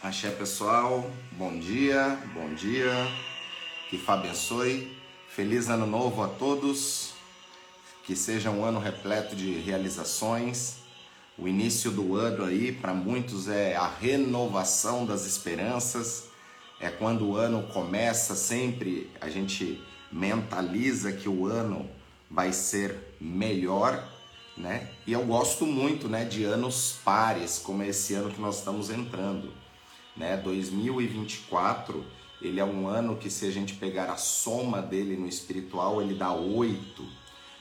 Axé pessoal, bom dia, bom dia, que Fá abençoe, feliz ano novo a todos, que seja um ano repleto de realizações. O início do ano aí, para muitos, é a renovação das esperanças, é quando o ano começa, sempre a gente mentaliza que o ano vai ser melhor, né? E eu gosto muito, né, de anos pares, como esse ano que nós estamos entrando, né? 2024, ele é um ano que se a gente pegar a soma dele no espiritual, ele dá oito.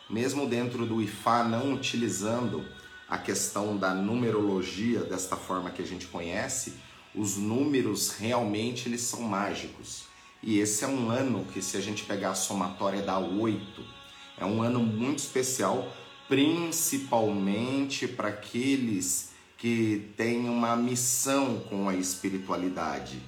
Mesmo dentro do Ifá não utilizando a questão da numerologia desta forma que a gente conhece, os números realmente eles são mágicos. E esse é um ano que se a gente pegar a somatória dá oito. É um ano muito especial, principalmente para aqueles que têm uma missão com a espiritualidade,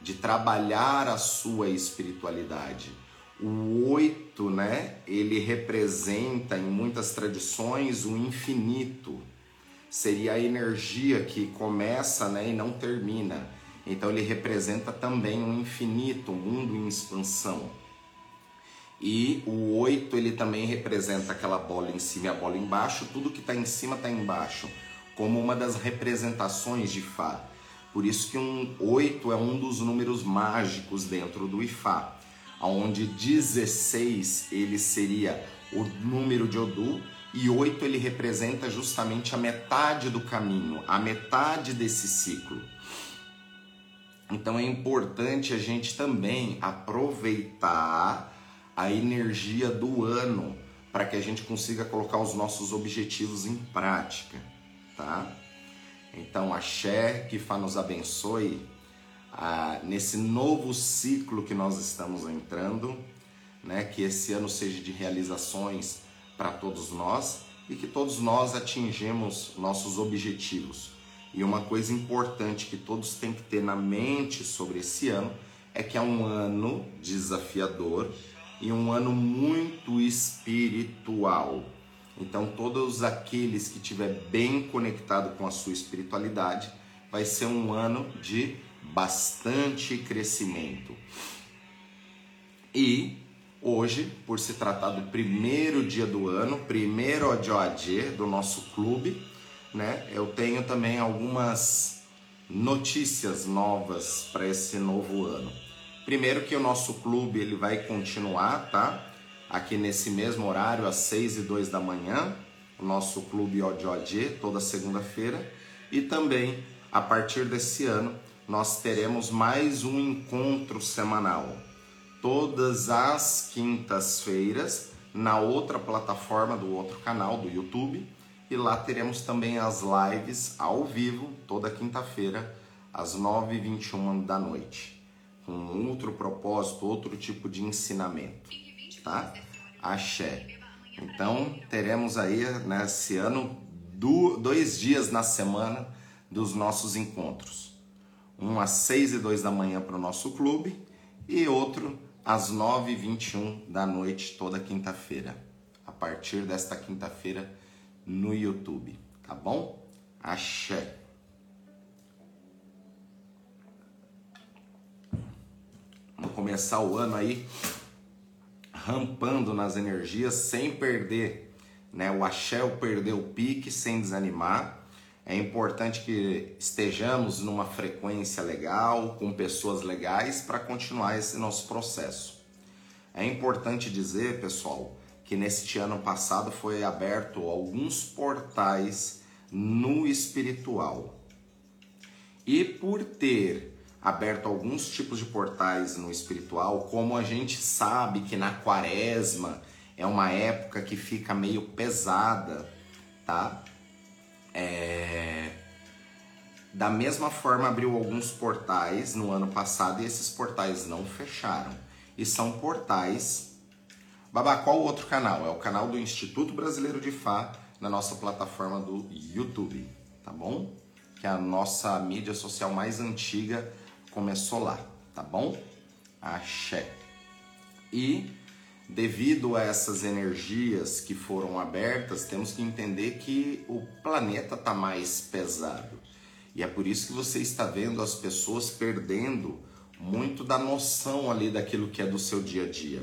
de trabalhar a sua espiritualidade. O oito, né, ele representa em muitas tradições o infinito. Seria a energia que começa né, e não termina. Então ele representa também um infinito, um mundo em expansão. E o 8 ele também representa aquela bola em cima e a bola embaixo, tudo que está em cima está embaixo, como uma das representações de Fá. Por isso que um 8 é um dos números mágicos dentro do Ifá, onde 16 ele seria o número de Odu e 8 ele representa justamente a metade do caminho, a metade desse ciclo. Então é importante a gente também aproveitar a energia do ano para que a gente consiga colocar os nossos objetivos em prática, tá? Então, axé, que Fá nos abençoe ah, nesse novo ciclo que nós estamos entrando, né? Que esse ano seja de realizações para todos nós e que todos nós atingimos nossos objetivos. E uma coisa importante que todos têm que ter na mente sobre esse ano é que é um ano desafiador e um ano muito espiritual. Então, todos aqueles que estiver bem conectado com a sua espiritualidade, vai ser um ano de bastante crescimento. E hoje, por se tratar do primeiro dia do ano, primeiro ODOAD do nosso clube, né? Eu tenho também algumas notícias novas para esse novo ano. Primeiro que o nosso clube ele vai continuar, tá? Aqui nesse mesmo horário, às 6 e 2 da manhã, o nosso clube ODOD, toda segunda-feira. E também, a partir desse ano, nós teremos mais um encontro semanal. Todas as quintas-feiras, na outra plataforma do outro canal, do YouTube. E lá teremos também as lives ao vivo, toda quinta-feira, às 9h21 da noite com outro propósito, outro tipo de ensinamento, tá? Axé. Então, teremos aí nesse ano dois dias na semana dos nossos encontros. Um às 6 e 2 da manhã para o nosso clube e outro às 9 e 21 da noite, toda quinta-feira. A partir desta quinta-feira no YouTube, tá bom? Axé. Vamos começar o ano aí rampando nas energias sem perder, né? O axé, o perder o pique sem desanimar. É importante que estejamos numa frequência legal, com pessoas legais para continuar esse nosso processo. É importante dizer, pessoal, que neste ano passado foi aberto alguns portais no espiritual. E por ter aberto alguns tipos de portais no espiritual, como a gente sabe que na quaresma é uma época que fica meio pesada, tá? É... Da mesma forma, abriu alguns portais no ano passado e esses portais não fecharam. E são portais. Babá, qual o outro canal? É o canal do Instituto Brasileiro de Fá na nossa plataforma do YouTube, tá bom? Que é a nossa mídia social mais antiga começou lá, tá bom? Axé. E devido a essas energias que foram abertas, temos que entender que o planeta está mais pesado. E é por isso que você está vendo as pessoas perdendo muito da noção ali daquilo que é do seu dia a dia.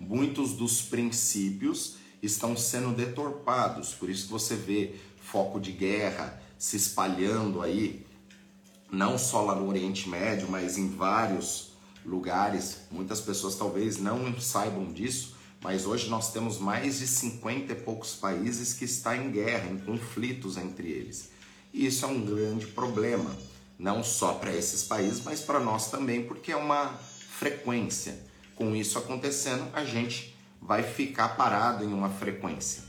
Muitos dos princípios estão sendo deturpados, por isso que você vê foco de guerra se espalhando aí, não só lá no Oriente Médio, mas em vários lugares. Muitas pessoas talvez não saibam disso, mas hoje nós temos mais de 50 e poucos países que estão em guerra, em conflitos entre eles. E isso é um grande problema, não só para esses países, mas para nós também, porque é uma frequência. Com isso acontecendo, a gente vai ficar parado em uma frequência.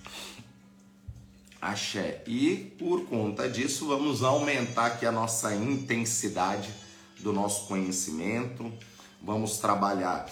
Axé. E por conta disso, vamos aumentar aqui a nossa intensidade do nosso conhecimento. Vamos trabalhar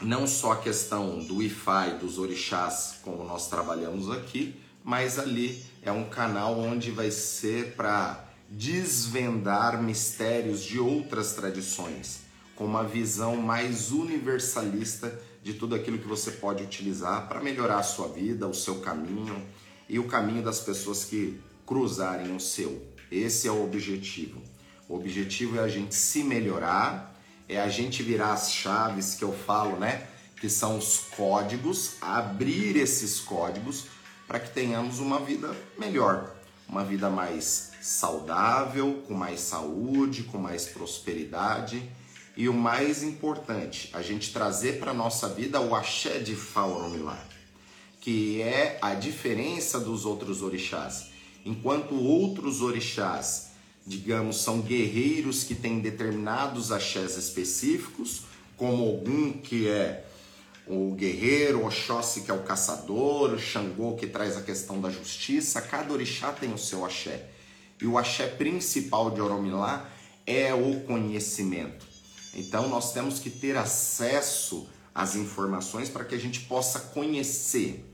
não só a questão do Wi-Fi, dos orixás, como nós trabalhamos aqui, mas ali é um canal onde vai ser para desvendar mistérios de outras tradições, com uma visão mais universalista de tudo aquilo que você pode utilizar para melhorar a sua vida, o seu caminho e o caminho das pessoas que cruzarem o seu. Esse é o objetivo. O objetivo é a gente se melhorar, é a gente virar as chaves que eu falo, né? Que são os códigos, abrir esses códigos para que tenhamos uma vida melhor, uma vida mais saudável, com mais saúde, com mais prosperidade e o mais importante, a gente trazer para nossa vida o axé de Fauromilá, que é a diferença dos outros orixás. Enquanto outros orixás, digamos, são guerreiros que têm determinados axés específicos, como algum que é o guerreiro, Oxóssi que é o caçador, Xangô que traz a questão da justiça, cada orixá tem o seu axé. E o axé principal de Oromilá é o conhecimento. Então nós temos que ter acesso às informações para que a gente possa conhecer.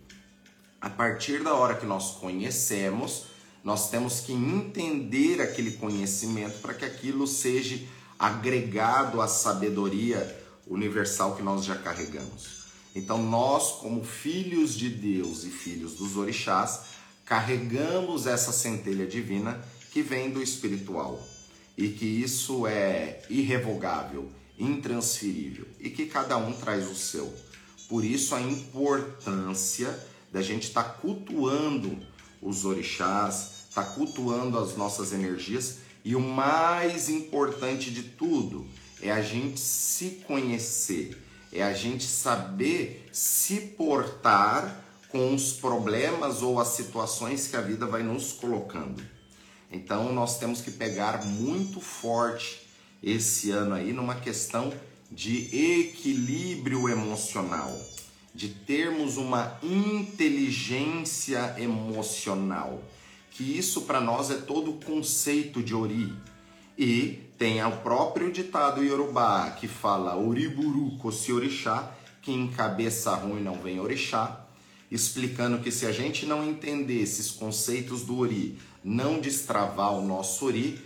A partir da hora que nós conhecemos, nós temos que entender aquele conhecimento para que aquilo seja agregado à sabedoria universal que nós já carregamos. Então, nós, como filhos de Deus e filhos dos orixás, carregamos essa centelha divina que vem do espiritual e que isso é irrevogável, intransferível e que cada um traz o seu. Por isso, a importância da gente estar tá cultuando os orixás, estar tá cultuando as nossas energias e o mais importante de tudo é a gente se conhecer é a gente saber se portar com os problemas ou as situações que a vida vai nos colocando. Então nós temos que pegar muito forte esse ano aí numa questão de equilíbrio emocional, de termos uma inteligência emocional, que isso para nós é todo o conceito de Ori. E tem o próprio ditado Yorubá que fala Oriburu Kosi Orixá, que em cabeça ruim não vem orixá, explicando que se a gente não entender esses conceitos do Ori, não destravar o nosso Ori,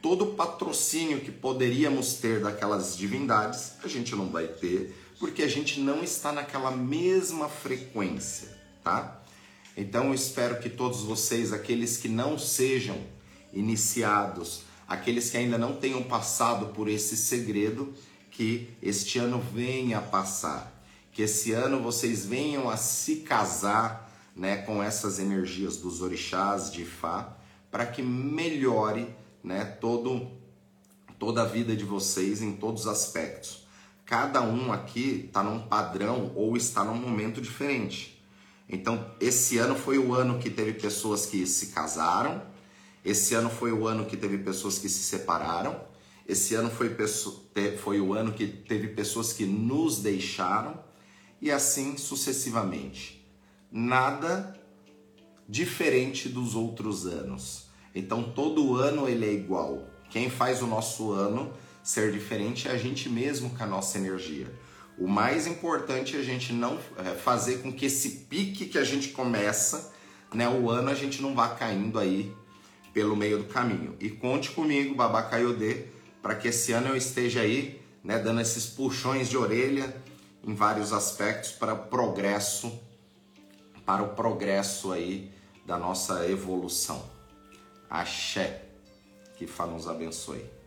todo o patrocínio que poderíamos ter daquelas divindades, a gente não vai ter, porque a gente não está naquela mesma frequência, tá? Então eu espero que todos vocês, aqueles que não sejam iniciados aqueles que ainda não tenham passado por esse segredo, que este ano venha a passar, que esse ano vocês venham a se casar né, com essas energias dos orixás de Ifá, para que melhore né, todo, toda a vida de vocês em todos os aspectos. Cada um aqui está num padrão ou está num momento diferente. Então, esse ano foi o ano que teve pessoas que se casaram, esse ano foi o ano que teve pessoas que se separaram. Esse ano foi, foi o ano que teve pessoas que nos deixaram. E assim sucessivamente. Nada diferente dos outros anos. Então todo ano ele é igual. Quem faz o nosso ano ser diferente é a gente mesmo com a nossa energia. O mais importante é a gente não é, fazer com que esse pique que a gente começa, né, o ano a gente não vá caindo aí pelo meio do caminho. E conte comigo, Babacaiodê, para que esse ano eu esteja aí, né, dando esses puxões de orelha em vários aspectos para progresso, para o progresso aí da nossa evolução. Axé. Que Fá nos abençoe.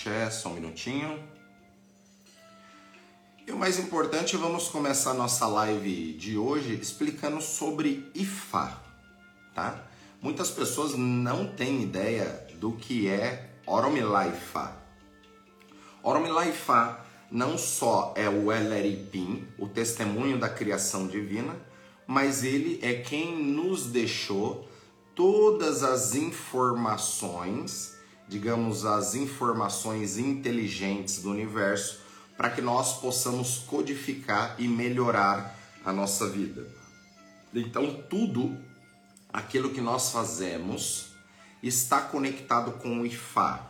Axé, só um minutinho. E o mais importante, vamos começar nossa live de hoje explicando sobre Ifá, tá? Muitas pessoas não têm ideia do que é Oromilá Ifá. Oromilá Ifá não só é o Eleripim, o testemunho da criação divina, mas ele é quem nos deixou todas as informações, digamos, as informações inteligentes do universo, para que nós possamos codificar e melhorar a nossa vida. Então, tudo aquilo que nós fazemos está conectado com o Ifá.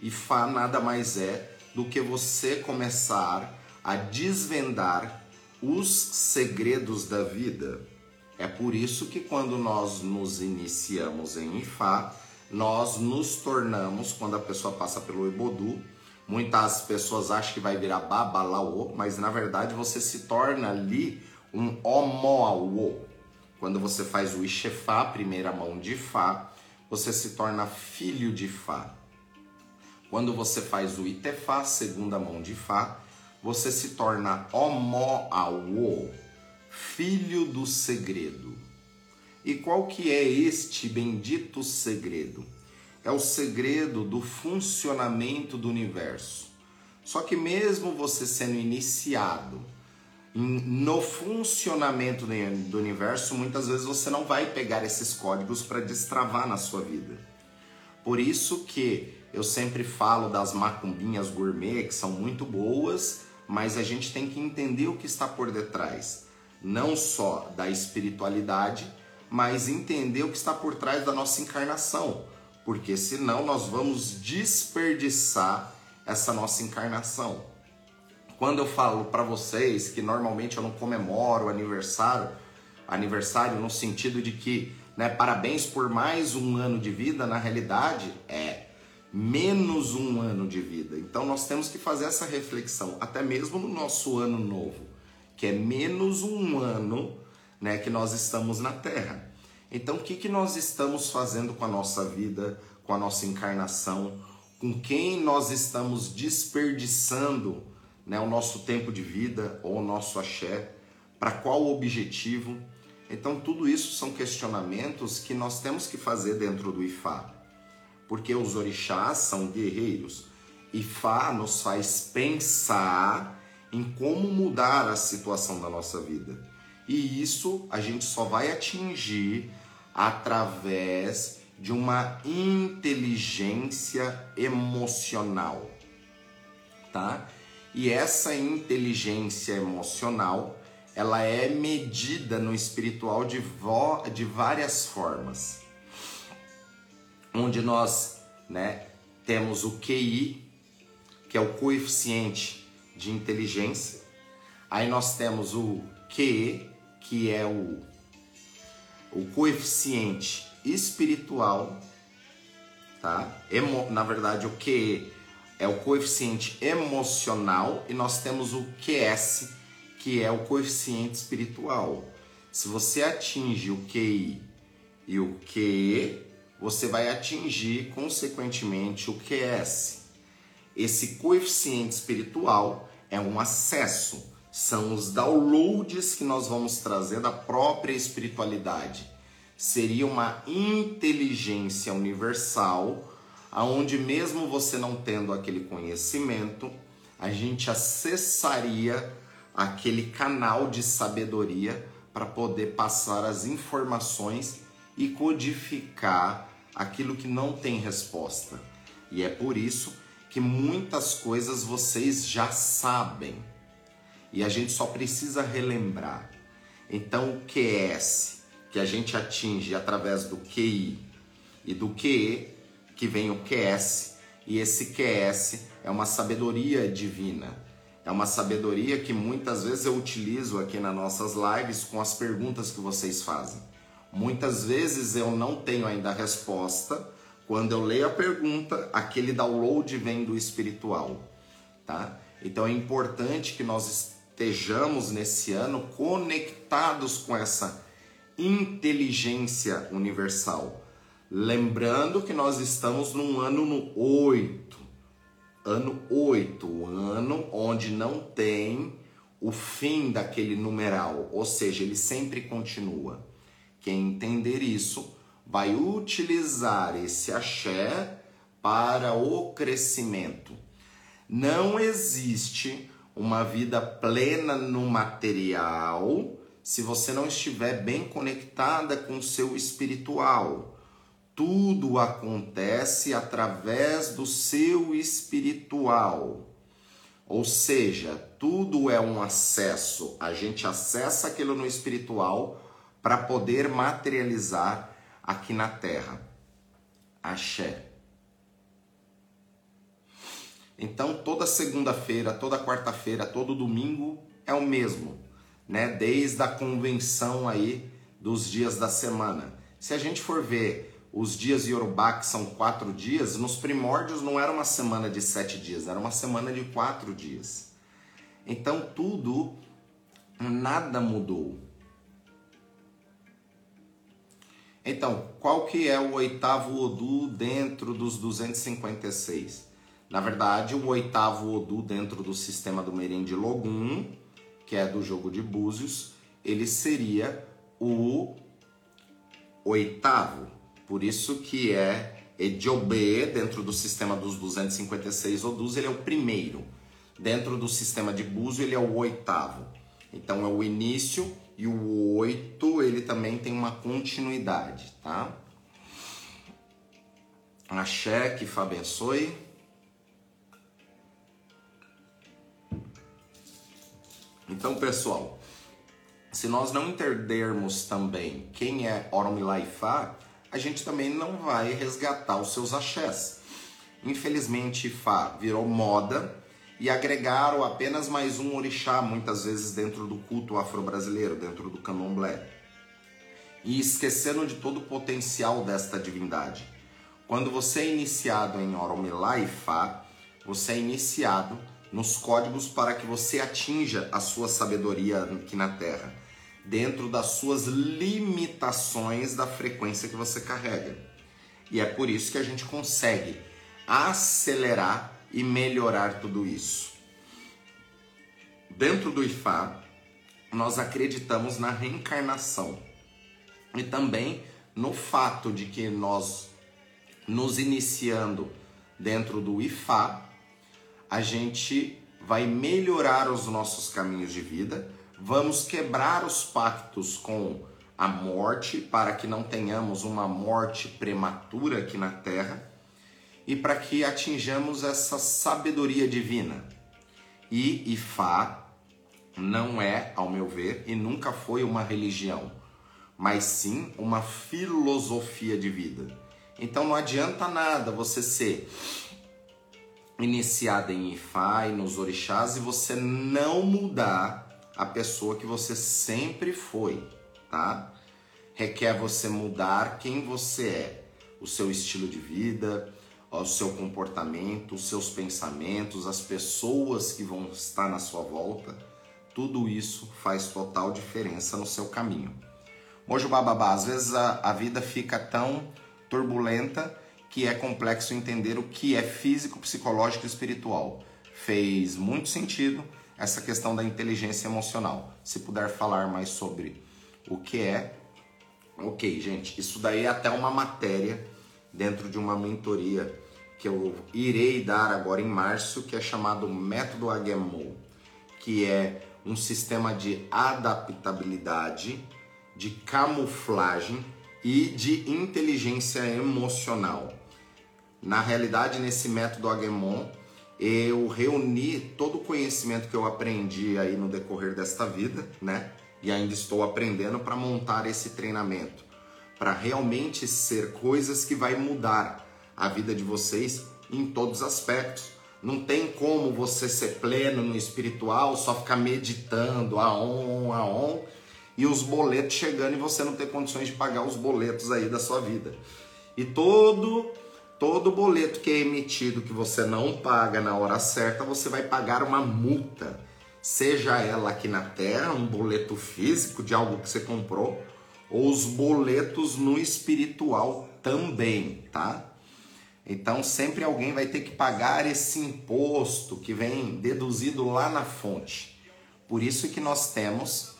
Ifá nada mais é do que você começar a desvendar os segredos da vida. É por isso que quando nós nos iniciamos em Ifá, nós nos tornamos, quando a pessoa passa pelo Ebodu, muitas pessoas acham que vai virar Babalaô, mas na verdade você se torna ali um Omoaô. Quando você faz o Ixefá, primeira mão de Fá, você se torna filho de Fá. Quando você faz o Itefá, segunda mão de Fá, você se torna Omoawo, filho do segredo. E qual que é este bendito segredo? É o segredo do funcionamento do universo. Só que mesmo você sendo iniciado no funcionamento do universo, muitas vezes você não vai pegar esses códigos para destravar na sua vida. Por isso que eu sempre falo das macumbinhas gourmet, que são muito boas, mas a gente tem que entender o que está por detrás, não só da espiritualidade, mas entender o que está por trás da nossa encarnação, porque senão nós vamos desperdiçar essa nossa encarnação. Quando eu falo para vocês que normalmente eu não comemoro aniversário, aniversário no sentido de que, né, parabéns por mais um ano de vida, na realidade é menos um ano de vida. Então nós temos que fazer essa reflexão, até mesmo no nosso ano novo, que é menos um ano, né, que nós estamos na Terra. Então o que, que nós estamos fazendo com a nossa vida, com a nossa encarnação, com quem nós estamos desperdiçando né, o nosso tempo de vida ou o nosso axé, para qual objetivo. Então, tudo isso são questionamentos que nós temos que fazer dentro do Ifá, porque os orixás são guerreiros. Ifá nos faz pensar em como mudar a situação da nossa vida. E isso a gente só vai atingir através de uma inteligência emocional, tá? E essa inteligência emocional, ela é medida no espiritual de, de várias formas. Onde nós né, temos o QI, que é o coeficiente de inteligência. Aí nós temos o QE, que é o, o coeficiente espiritual, tá? Emo, na verdade, o QE é o coeficiente emocional e nós temos o QS, que é o coeficiente espiritual. Se você atinge o QI e o QE, você vai atingir consequentemente o QS. Esse coeficiente espiritual é um acesso, são os downloads que nós vamos trazer da própria espiritualidade. Seria uma inteligência universal aonde mesmo você não tendo aquele conhecimento, a gente acessaria aquele canal de sabedoria para poder passar as informações e codificar aquilo que não tem resposta. E é por isso que muitas coisas vocês já sabem e a gente só precisa relembrar. Então, o QS que a gente atinge através do QI e do QE que vem o QS, e esse QS é uma sabedoria divina. É uma sabedoria que muitas vezes eu utilizo aqui nas nossas lives com as perguntas que vocês fazem. Muitas vezes eu não tenho ainda a resposta. Quando eu leio a pergunta, aquele download vem do espiritual, tá? Então é importante que nós estejamos nesse ano conectados com essa inteligência universal. Lembrando que nós estamos num ano no 8. Ano 8, ano onde não tem o fim daquele numeral, ou seja, ele sempre continua. Quem entender isso vai utilizar esse axé para o crescimento. Não existe uma vida plena no material se você não estiver bem conectada com o seu espiritual. Tudo acontece através do seu espiritual. Ou seja, tudo é um acesso. A gente acessa aquilo no espiritual para poder materializar aqui na terra. Axé. Então, toda segunda-feira, toda quarta-feira, todo domingo é o mesmo, né? Desde a convenção aí dos dias da semana. Se a gente for ver os dias Yorubá, que são quatro dias, nos primórdios não era uma semana de sete dias, era uma semana de quatro dias. Então, tudo, nada mudou. Então, qual que é o oitavo Odu dentro dos 256? Na verdade, o oitavo Odu dentro do sistema do Merim de Logum, que é do jogo de Búzios, ele seria o oitavo. Por isso que é Ediobe, dentro do sistema dos 256 Odus, ele é o primeiro. Dentro do sistema de Búzio, ele é o oitavo. Então é o início e o oito, ele também tem uma continuidade, tá? Axé, que Fá abençoe. Então, pessoal, se nós não entendermos também quem é Oromilá Ifá, a gente também não vai resgatar os seus axés. Infelizmente, Ifá virou moda e agregaram apenas mais um orixá, muitas vezes dentro do culto afro-brasileiro, dentro do candomblé. E esquecendo de todo o potencial desta divindade. Quando você é iniciado em Oromilá Ifá, você é iniciado nos códigos para que você atinja a sua sabedoria aqui na Terra, dentro das suas limitações da frequência que você carrega. E é por isso que a gente consegue acelerar e melhorar tudo isso. Dentro do IFA, nós acreditamos na reencarnação e também no fato de que nós nos iniciando dentro do IFA, a gente vai melhorar os nossos caminhos de vida, vamos quebrar os pactos com a morte para que não tenhamos uma morte prematura aqui na terra e para que atinjamos essa sabedoria divina. E Ifá não é, ao meu ver, e nunca foi uma religião, mas sim uma filosofia de vida. Então não adianta nada você ser iniciada em Ifá e nos orixás e você não mudar a pessoa que você sempre foi, tá? Requer você mudar quem você é, o seu estilo de vida, o seu comportamento, os seus pensamentos, as pessoas que vão estar na sua volta. Tudo isso faz total diferença no seu caminho. Mojo Bababá, às vezes a, a vida fica tão turbulenta que é complexo entender o que é físico, psicológico e espiritual. Fez muito sentido essa questão da inteligência emocional. Se puder falar mais sobre o que é. Ok, gente, isso daí é até uma matéria dentro de uma mentoria que eu irei dar agora em março, que é chamado Método Agemo, que é um sistema de adaptabilidade, de camuflagem e de inteligência emocional. Na realidade, nesse método Agemon, eu reuni todo o conhecimento que eu aprendi aí no decorrer desta vida, né? E ainda estou aprendendo para montar esse treinamento, para realmente ser coisas que vai mudar a vida de vocês em todos os aspectos. Não tem como você ser pleno no espiritual, só ficar meditando a on, a on, e os boletos chegando e você não ter condições de pagar os boletos aí da sua vida. E todo Todo boleto que é emitido que você não paga na hora certa, você vai pagar uma multa. seja ela aqui na Terra, um boleto físico de algo que você comprou, ou os boletos no espiritual também, tá? Então sempre alguém vai ter que pagar esse imposto que vem deduzido lá na fonte. Por isso que nós temos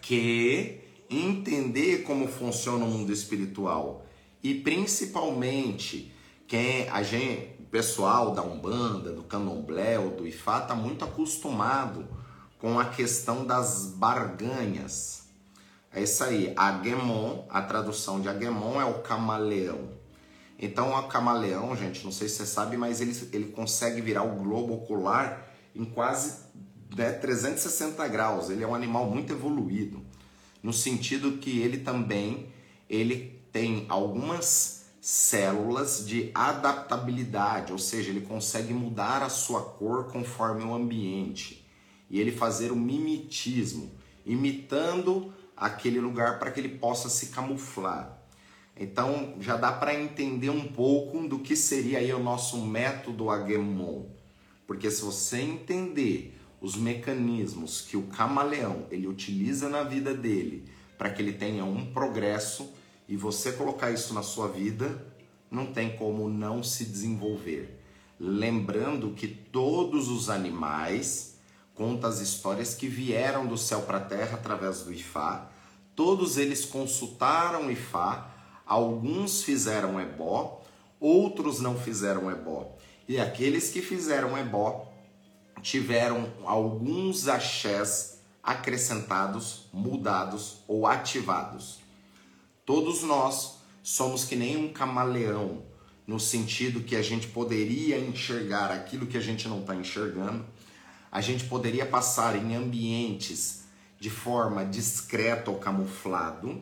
que entender como funciona o mundo espiritual e principalmente quem a gente, pessoal da Umbanda, do Candomblé ou do Ifá tá muito acostumado com a questão das barganhas. É isso aí, Agemon, a tradução de Agemon é o camaleão. Então, o camaleão, gente, não sei se você sabe, mas ele, ele consegue virar o globo ocular em quase né, 360 graus. Ele é um animal muito evoluído, no sentido que ele também ele tem algumas células de adaptabilidade, ou seja, ele consegue mudar a sua cor conforme o ambiente e ele fazer o mimetismo, imitando aquele lugar para que ele possa se camuflar. Então já dá para entender um pouco do que seria aí o nosso método Agemon. Porque se você entender os mecanismos que o camaleão ele utiliza na vida dele para que ele tenha um progresso e você colocar isso na sua vida, não tem como não se desenvolver. Lembrando que todos os animais contam as histórias que vieram do céu para a terra através do Ifá. Todos eles consultaram o Ifá Alguns fizeram ebó, outros não fizeram ebó. E aqueles que fizeram ebó tiveram alguns axés acrescentados, mudados ou ativados. Todos nós somos que nem um camaleão, no sentido que a gente poderia enxergar aquilo que a gente não está enxergando, a gente poderia passar em ambientes de forma discreta ou camuflado,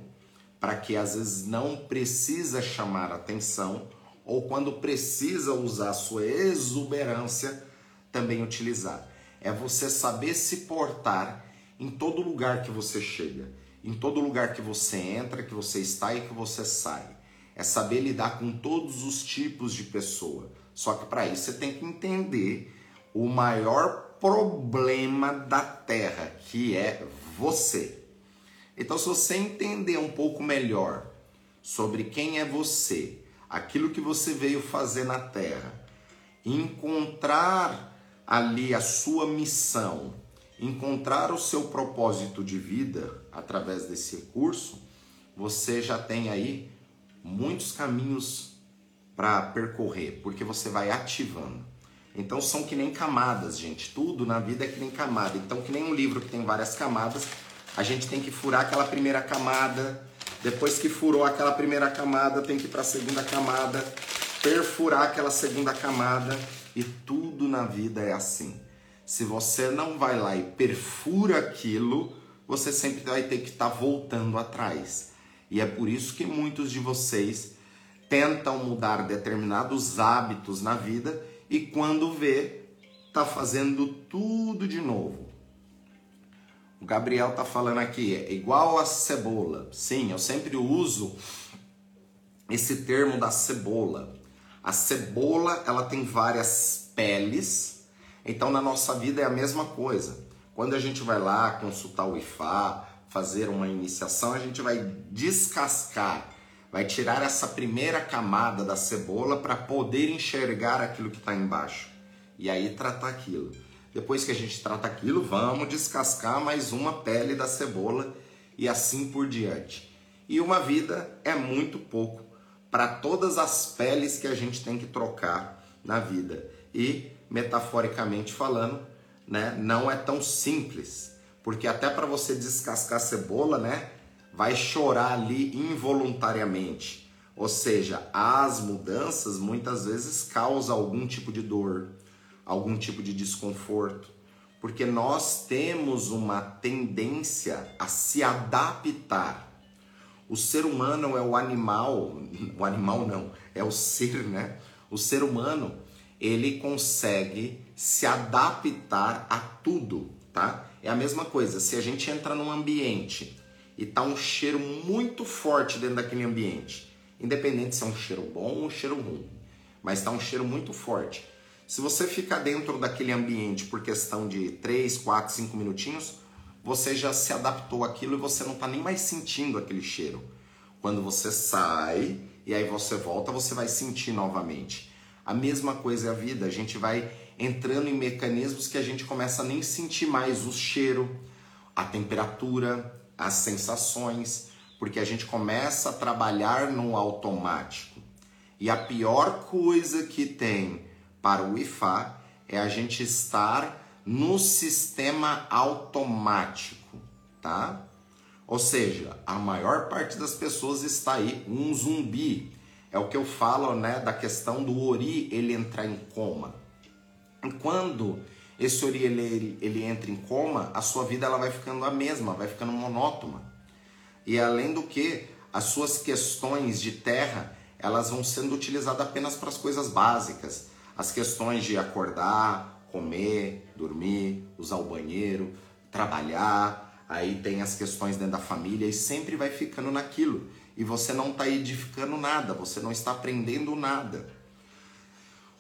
para que às vezes não precisa chamar atenção ou quando precisa usar sua exuberância, também utilizar. É você saber se portar em todo lugar que você chega, em todo lugar que você entra, que você está e que você sai. É saber lidar com todos os tipos de pessoa. Só que para isso você tem que entender o maior problema da Terra, que é você. Então, se você entender um pouco melhor sobre quem é você, aquilo que você veio fazer na Terra, encontrar ali a sua missão, encontrar o seu propósito de vida através desse curso, você já tem aí muitos caminhos para percorrer, porque você vai ativando. Então são que nem camadas, gente. Tudo na vida é que nem camada. Então, que nem um livro que tem várias camadas, a gente tem que furar aquela primeira camada. Depois que furou aquela primeira camada, tem que ir para a segunda camada, perfurar aquela segunda camada e tudo na vida é assim. Se você não vai lá e perfura aquilo, você sempre vai ter que estar tá voltando atrás. E é por isso que muitos de vocês tentam mudar determinados hábitos na vida e quando vê, tá fazendo tudo de novo. O Gabriel tá falando aqui, é igual a cebola. Sim, eu sempre uso esse termo da cebola. A cebola, ela tem várias peles. Então na nossa vida é a mesma coisa. Quando a gente vai lá consultar o IFA, fazer uma iniciação, a gente vai descascar, vai tirar essa primeira camada da cebola para poder enxergar aquilo que está embaixo e aí tratar aquilo. Depois que a gente trata aquilo, vamos descascar mais uma pele da cebola e assim por diante. E uma vida é muito pouco para todas as peles que a gente tem que trocar na vida. E metaforicamente falando, né, não é tão simples, porque até para você descascar cebola, né, vai chorar ali involuntariamente. Ou seja, as mudanças muitas vezes causam algum tipo de dor, algum tipo de desconforto, porque nós temos uma tendência a se adaptar. O ser humano é o animal, o animal não, é o ser, né? O ser humano, ele consegue se adaptar a tudo, tá? É a mesma coisa, se a gente entra num ambiente e tá um cheiro muito forte dentro daquele ambiente, independente se é um cheiro bom ou um cheiro ruim, mas tá um cheiro muito forte. Se você ficar dentro daquele ambiente por questão de 3, 4, 5 minutinhos, você já se adaptou àquilo e você não está nem mais sentindo aquele cheiro. Quando você sai e aí você volta, você vai sentir novamente. A mesma coisa é a vida, a gente vai entrando em mecanismos que a gente começa a nem sentir mais o cheiro, a temperatura, as sensações, porque a gente começa a trabalhar no automático. E a pior coisa que tem para o IFA é a gente estar no sistema automático, tá? Ou seja, a maior parte das pessoas está aí um zumbi. É o que eu falo, né, da questão do ori ele entrar em coma. E quando esse ori ele, ele entra em coma, a sua vida ela vai ficando a mesma, vai ficando monótona. E além do que, as suas questões de terra, elas vão sendo utilizadas apenas para as coisas básicas as questões de acordar, comer, dormir, usar o banheiro, trabalhar, aí tem as questões dentro da família e sempre vai ficando naquilo. E você não está edificando nada, você não está aprendendo nada.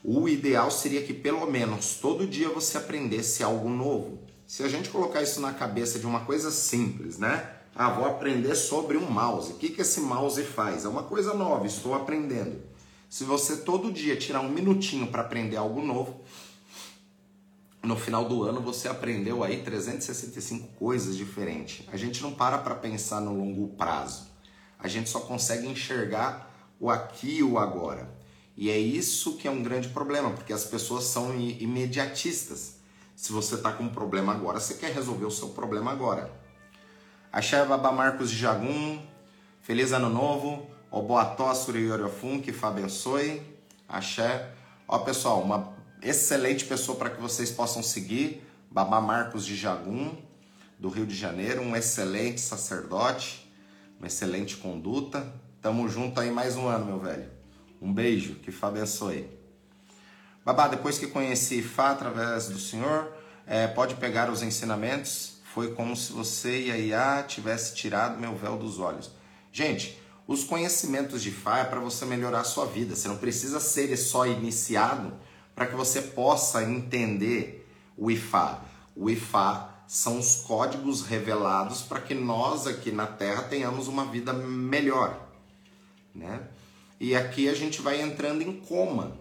O ideal seria que pelo menos todo dia você aprendesse algo novo. Se a gente colocar isso na cabeça de uma coisa simples, né? Ah, vou aprender sobre um mouse. O que, que esse mouse faz? É uma coisa nova, estou aprendendo. Se você todo dia tirar um minutinho para aprender algo novo, no final do ano você aprendeu aí 365 coisas diferentes. A gente não para para pensar no longo prazo. A gente só consegue enxergar o aqui e o agora. E é isso que é um grande problema, porque as pessoas são imediatistas. Se você está com um problema agora, você quer resolver o seu problema agora. Axé Babá Marcos de Jagum, feliz ano novo. O Boató Suriyoriofun, que Fá abençoe. Axé. Ó, pessoal, uma excelente pessoa para que vocês possam seguir. Babá Marcos de Jagum, do Rio de Janeiro. Um excelente sacerdote, uma excelente conduta. Tamo junto aí mais um ano, meu velho. Um beijo, que Fá abençoe. Babá, depois que conheci Fá através do Senhor, é, pode pegar os ensinamentos. Foi como se você e a Iá tivesse tirado meu véu dos olhos. Gente, os conhecimentos de Fá é para você melhorar a sua vida. Você não precisa ser só iniciado para que você possa entender o IFA. O IFA são os códigos revelados para que nós aqui na Terra tenhamos uma vida melhor, né? E aqui a gente vai entrando em coma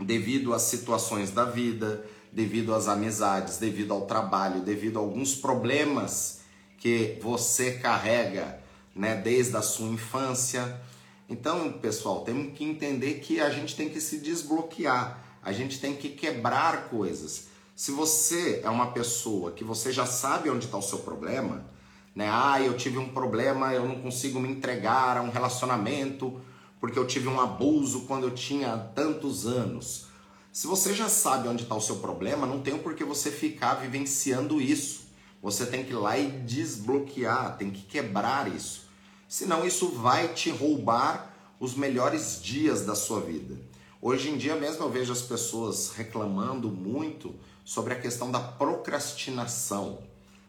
devido às situações da vida, devido às amizades, devido ao trabalho, devido a alguns problemas que você carrega né, desde a sua infância. Então, pessoal, temos que entender que a gente tem que se desbloquear, a gente tem que quebrar coisas. Se você é uma pessoa que você já sabe onde está o seu problema, né? Ah, eu tive um problema, eu não consigo me entregar a um relacionamento porque eu tive um abuso quando eu tinha tantos anos. Se você já sabe onde está o seu problema, não tem por que você ficar vivenciando isso. Você tem que ir lá e desbloquear, tem que quebrar isso senão isso vai te roubar os melhores dias da sua vida. Hoje em dia mesmo eu vejo as pessoas reclamando muito sobre a questão da procrastinação.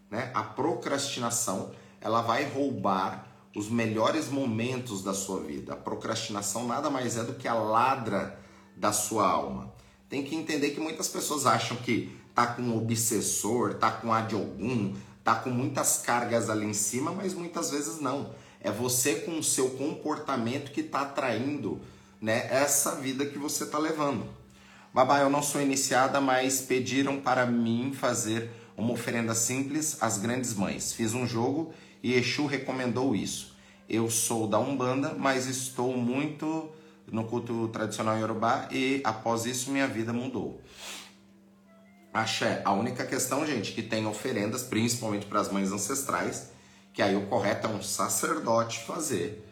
Né? A procrastinação ela vai roubar os melhores momentos da sua vida. A procrastinação nada mais é do que a ladra da sua alma. Tem que entender que muitas pessoas acham que tá com um obsessor, tá com a de algum, tá com muitas cargas ali em cima, mas muitas vezes não. É você com o seu comportamento que está atraindo né, essa vida que você está levando. Babá, eu não sou iniciada, mas pediram para mim fazer uma oferenda simples às grandes mães. Fiz um jogo e Exu recomendou isso. Eu sou da Umbanda, mas estou muito no culto tradicional Yorubá e após isso minha vida mudou. Axé, a única questão, gente, que tem oferendas, principalmente para as mães ancestrais, que aí o correto é um sacerdote fazer,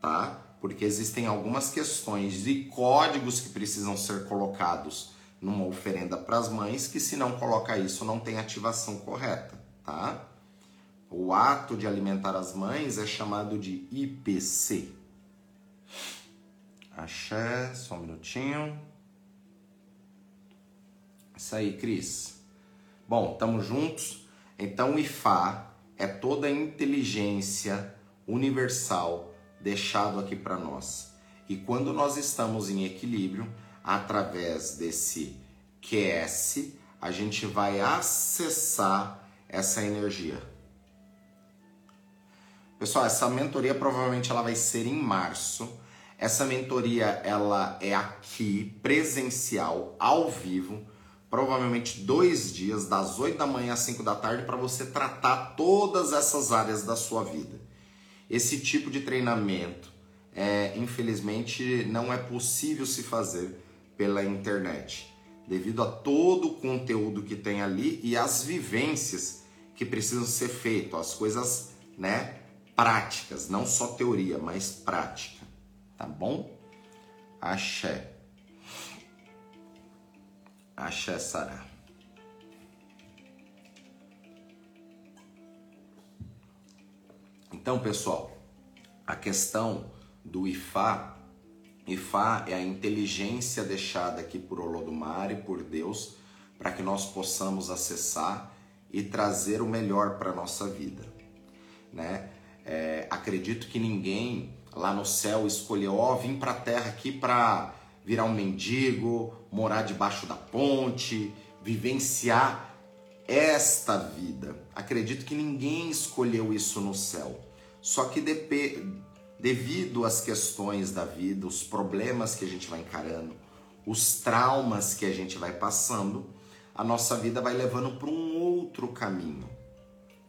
tá? Porque existem algumas questões e códigos que precisam ser colocados numa oferenda para as mães que se não coloca isso não tem ativação correta, tá? O ato de alimentar as mães é chamado de IPC. Axé, só um minutinho. Isso aí, Cris. Bom, estamos juntos. Então, o IFA é toda a inteligência universal deixado aqui para nós. E quando nós estamos em equilíbrio, através desse QS, a gente vai acessar essa energia. Pessoal, essa mentoria provavelmente ela vai ser em março. Essa mentoria ela é aqui presencial, ao vivo, provavelmente dois dias, das 8 da manhã às 5 da tarde, para você tratar todas essas áreas da sua vida. Esse tipo de treinamento, é, infelizmente, não é possível se fazer pela internet, devido a todo o conteúdo que tem ali e as vivências que precisam ser feitas, as coisas, né, práticas, não só teoria, mas prática, tá bom? Axé. Axé Sará. Então, pessoal, a questão do Ifá, Ifá é a inteligência deixada aqui por Olodumare, por Deus, para que nós possamos acessar e trazer o melhor para a nossa vida. Né? É, acredito que ninguém lá no céu escolheu, ó, oh, vim para a terra aqui para virar um mendigo, morar debaixo da ponte, vivenciar esta vida. Acredito que ninguém escolheu isso no céu. Só que devido às questões da vida, os problemas que a gente vai encarando, os traumas que a gente vai passando, a nossa vida vai levando para um outro caminho.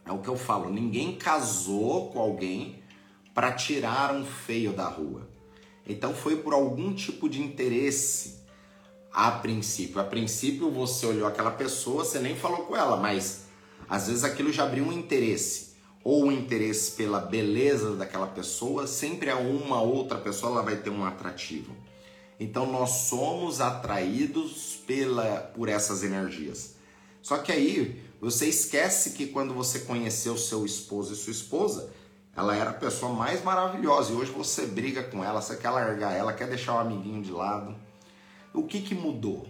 É o que eu falo, ninguém casou com alguém para tirar um feio da rua. Então foi por algum tipo de interesse a princípio. A princípio você olhou aquela pessoa, você nem falou com ela, mas às vezes aquilo já abriu um interesse ou interesse pela beleza daquela pessoa, sempre a uma outra pessoa ela vai ter um atrativo. Então nós somos atraídos pela por essas energias. Só que aí você esquece que quando você conheceu seu esposo e sua esposa, ela era a pessoa mais maravilhosa e hoje você briga com ela, você quer largar ela, quer deixar o amiguinho de lado. O que que mudou?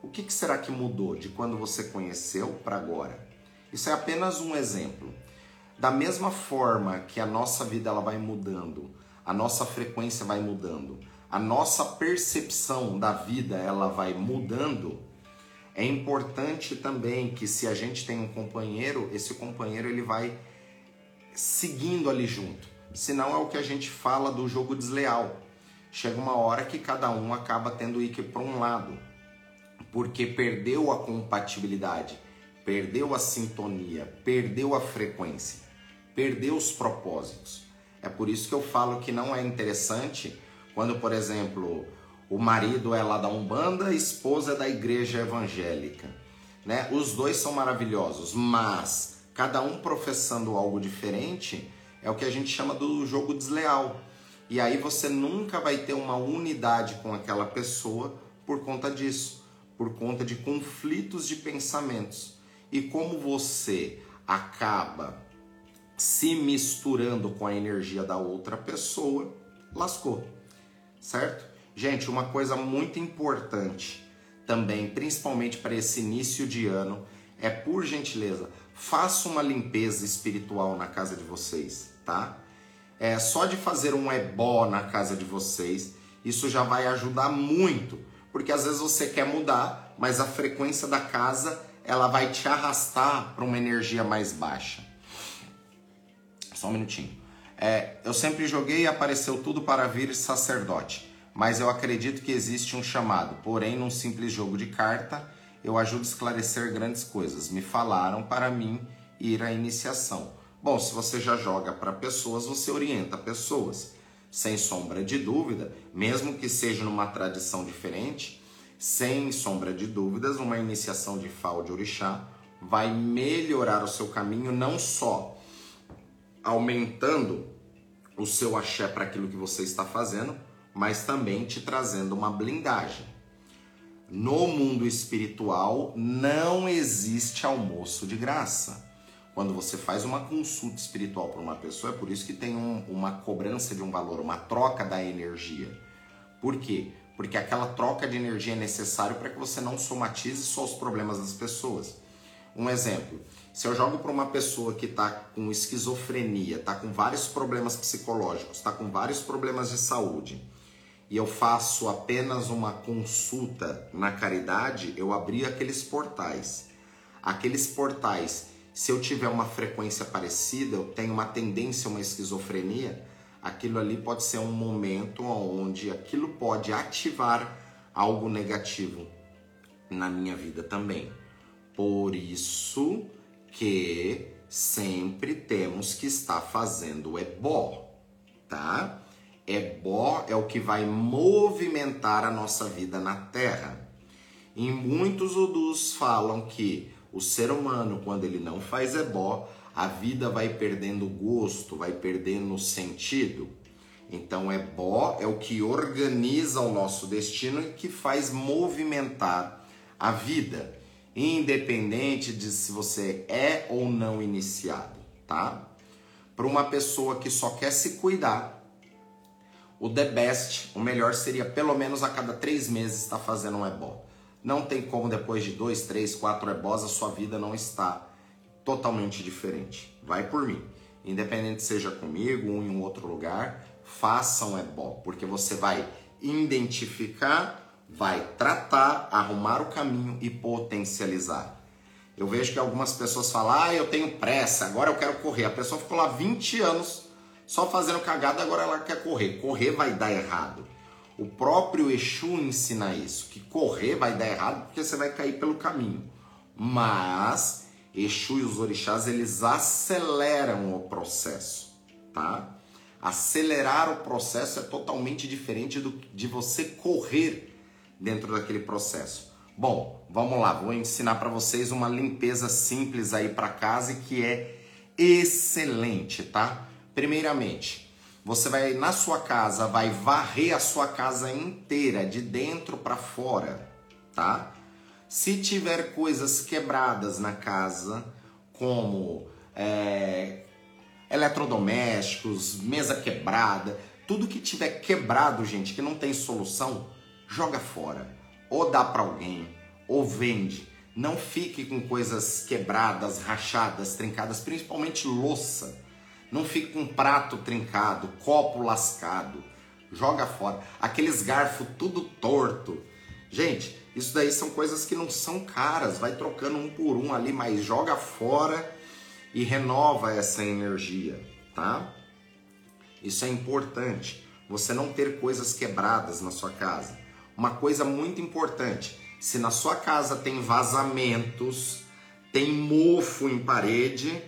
O que, que será que mudou de quando você conheceu para agora? Isso é apenas um exemplo. Da mesma forma que a nossa vida ela vai mudando, a nossa frequência vai mudando, a nossa percepção da vida ela vai mudando, é importante também que se a gente tem um companheiro, esse companheiro ele vai seguindo ali junto. Senão é o que a gente fala do jogo desleal. Chega uma hora que cada um acaba tendo que ir para um lado, porque perdeu a compatibilidade, perdeu a sintonia, perdeu a frequência perdeu os propósitos. É por isso que eu falo que não é interessante quando, por exemplo, o marido é lá da Umbanda, a esposa é da igreja evangélica. Né? Os dois são maravilhosos, mas cada um professando algo diferente é o que a gente chama do jogo desleal. E aí você nunca vai ter uma unidade com aquela pessoa por conta disso, por conta de conflitos de pensamentos. E como você acaba se misturando com a energia da outra pessoa, lascou, certo? Gente, uma coisa muito importante também, principalmente para esse início de ano, é por gentileza, faça uma limpeza espiritual na casa de vocês, tá? É só de fazer um ebó na casa de vocês, isso já vai ajudar muito, porque às vezes você quer mudar, mas a frequência da casa ela vai te arrastar para uma energia mais baixa. Só um minutinho. É, eu sempre joguei e apareceu tudo para vir sacerdote, mas eu acredito que existe um chamado. Porém, num simples jogo de carta, eu ajudo a esclarecer grandes coisas. Me falaram para mim ir à iniciação. Bom, se você já joga para pessoas, você orienta pessoas. Sem sombra de dúvida, mesmo que seja numa tradição diferente, sem sombra de dúvidas, uma iniciação de Fal de Orixá vai melhorar o seu caminho não só aumentando o seu axé para aquilo que você está fazendo, mas também te trazendo uma blindagem. No mundo espiritual não existe almoço de graça. Quando você faz uma consulta espiritual para uma pessoa, é por isso que tem um, uma cobrança de um valor, uma troca da energia. Por quê? Porque aquela troca de energia é necessária para que você não somatize só os problemas das pessoas. Um exemplo, se eu jogo para uma pessoa que está com esquizofrenia, está com vários problemas psicológicos, está com vários problemas de saúde, e eu faço apenas uma consulta na caridade, eu abri aqueles portais. Aqueles portais, se eu tiver uma frequência parecida, eu tenho uma tendência, uma esquizofrenia, aquilo ali pode ser um momento onde aquilo pode ativar algo negativo na minha vida também. Por isso que sempre temos que estar fazendo ebó, tá? Ebó é o que vai movimentar a nossa vida na Terra. E muitos odus falam que o ser humano, quando ele não faz ebó, a vida vai perdendo gosto, vai perdendo sentido. Então, ebó é o que organiza o nosso destino e que faz movimentar a vida, independente de se você é ou não iniciado, tá? Para uma pessoa que só quer se cuidar, o the best, o melhor seria pelo menos a cada três meses estar fazendo um ebó. Não tem como depois de dois, três, quatro ebós a sua vida não está totalmente diferente. Vai por mim. Independente seja comigo ou em um outro lugar, faça um ebó, porque você vai identificar, vai tratar, arrumar o caminho e potencializar. Eu vejo que algumas pessoas falam, ah, eu tenho pressa, agora eu quero correr. A pessoa ficou lá 20 anos só fazendo cagada, agora ela quer correr. Correr vai dar errado. O próprio Exu ensina isso, que correr vai dar errado porque você vai cair pelo caminho. Mas Exu e os orixás, eles aceleram o processo, tá? Acelerar o processo é totalmente diferente do, de você correr dentro daquele processo. Bom, vamos lá, vou ensinar para vocês uma limpeza simples aí para casa e que é excelente, tá? Primeiramente, você vai na sua casa, vai varrer a sua casa inteira, de dentro para fora, tá? Se tiver coisas quebradas na casa, como é, eletrodomésticos, mesa quebrada, tudo que tiver quebrado, gente, que não tem solução, joga fora. Ou dá para alguém, ou vende. Não fique com coisas quebradas, rachadas, trincadas, principalmente louça não fica com prato trincado, copo lascado. Joga fora. Aqueles garfos tudo torto. Gente, isso daí são coisas que não são caras. Vai trocando um por um ali, mas joga fora e renova essa energia, tá? Isso é importante. Você não ter coisas quebradas na sua casa. Uma coisa muito importante: se na sua casa tem vazamentos, tem mofo em parede,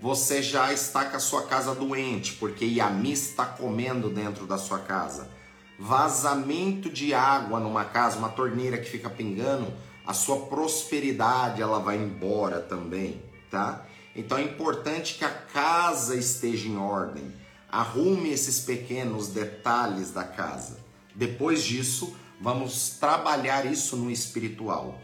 você já está com a sua casa doente, porque Yami está comendo dentro da sua casa. Vazamento de água numa casa, uma torneira que fica pingando, a sua prosperidade ela vai embora também, tá? Então é importante que a casa esteja em ordem. Arrume esses pequenos detalhes da casa. Depois disso, vamos trabalhar isso no espiritual.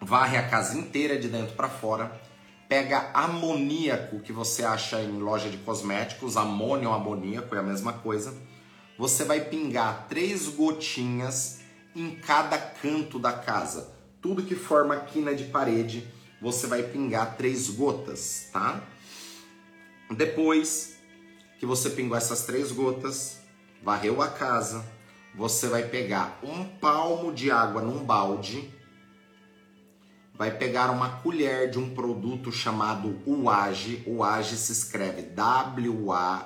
Varre a casa inteira de dentro para fora pega amoníaco que você acha em loja de cosméticos, amônio ou amoníaco é a mesma coisa. Você vai pingar três gotinhas em cada canto da casa. Tudo que forma quina de parede, você vai pingar três gotas, tá? Depois que você pingou essas três gotas, varreu a casa, você vai pegar um palmo de água num balde vai pegar uma colher de um produto chamado UAGI. UAGI se escreve W-A-J-I.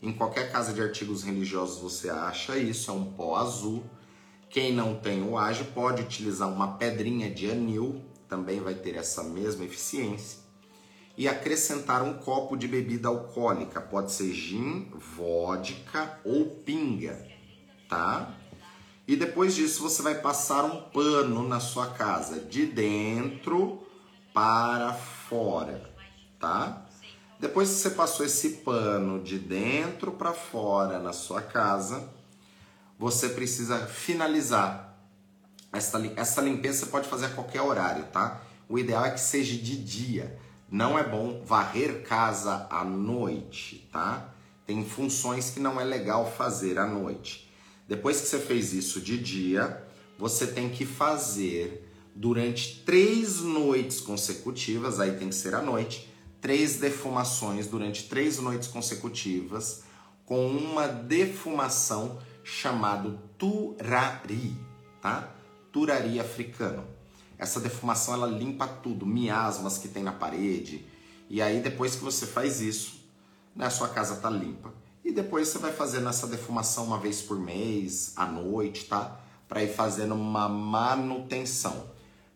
Em qualquer casa de artigos religiosos você acha isso, é um pó azul. Quem não tem UAGI pode utilizar uma pedrinha de anil, também vai ter essa mesma eficiência. E acrescentar um copo de bebida alcoólica, pode ser gin, vodka ou pinga, tá? E depois disso você vai passar um pano na sua casa, de dentro para fora, tá? Depois que você passou esse pano de dentro para fora na sua casa, você precisa finalizar. Essa, limpeza você pode fazer a qualquer horário, tá? O ideal é que seja de dia. Não é bom varrer casa à noite, tá? Tem funções que não é legal fazer à noite. Depois que você fez isso de dia, você tem que fazer durante três noites consecutivas, aí tem que ser à noite, três defumações durante três noites consecutivas com uma defumação chamado turari, tá? Turari africano. Essa defumação ela limpa tudo, miasmas que tem na parede. E aí depois que você faz isso, né, a sua casa tá limpa. E depois você vai fazendo essa defumação uma vez por mês, à noite, tá? Para ir fazendo uma manutenção.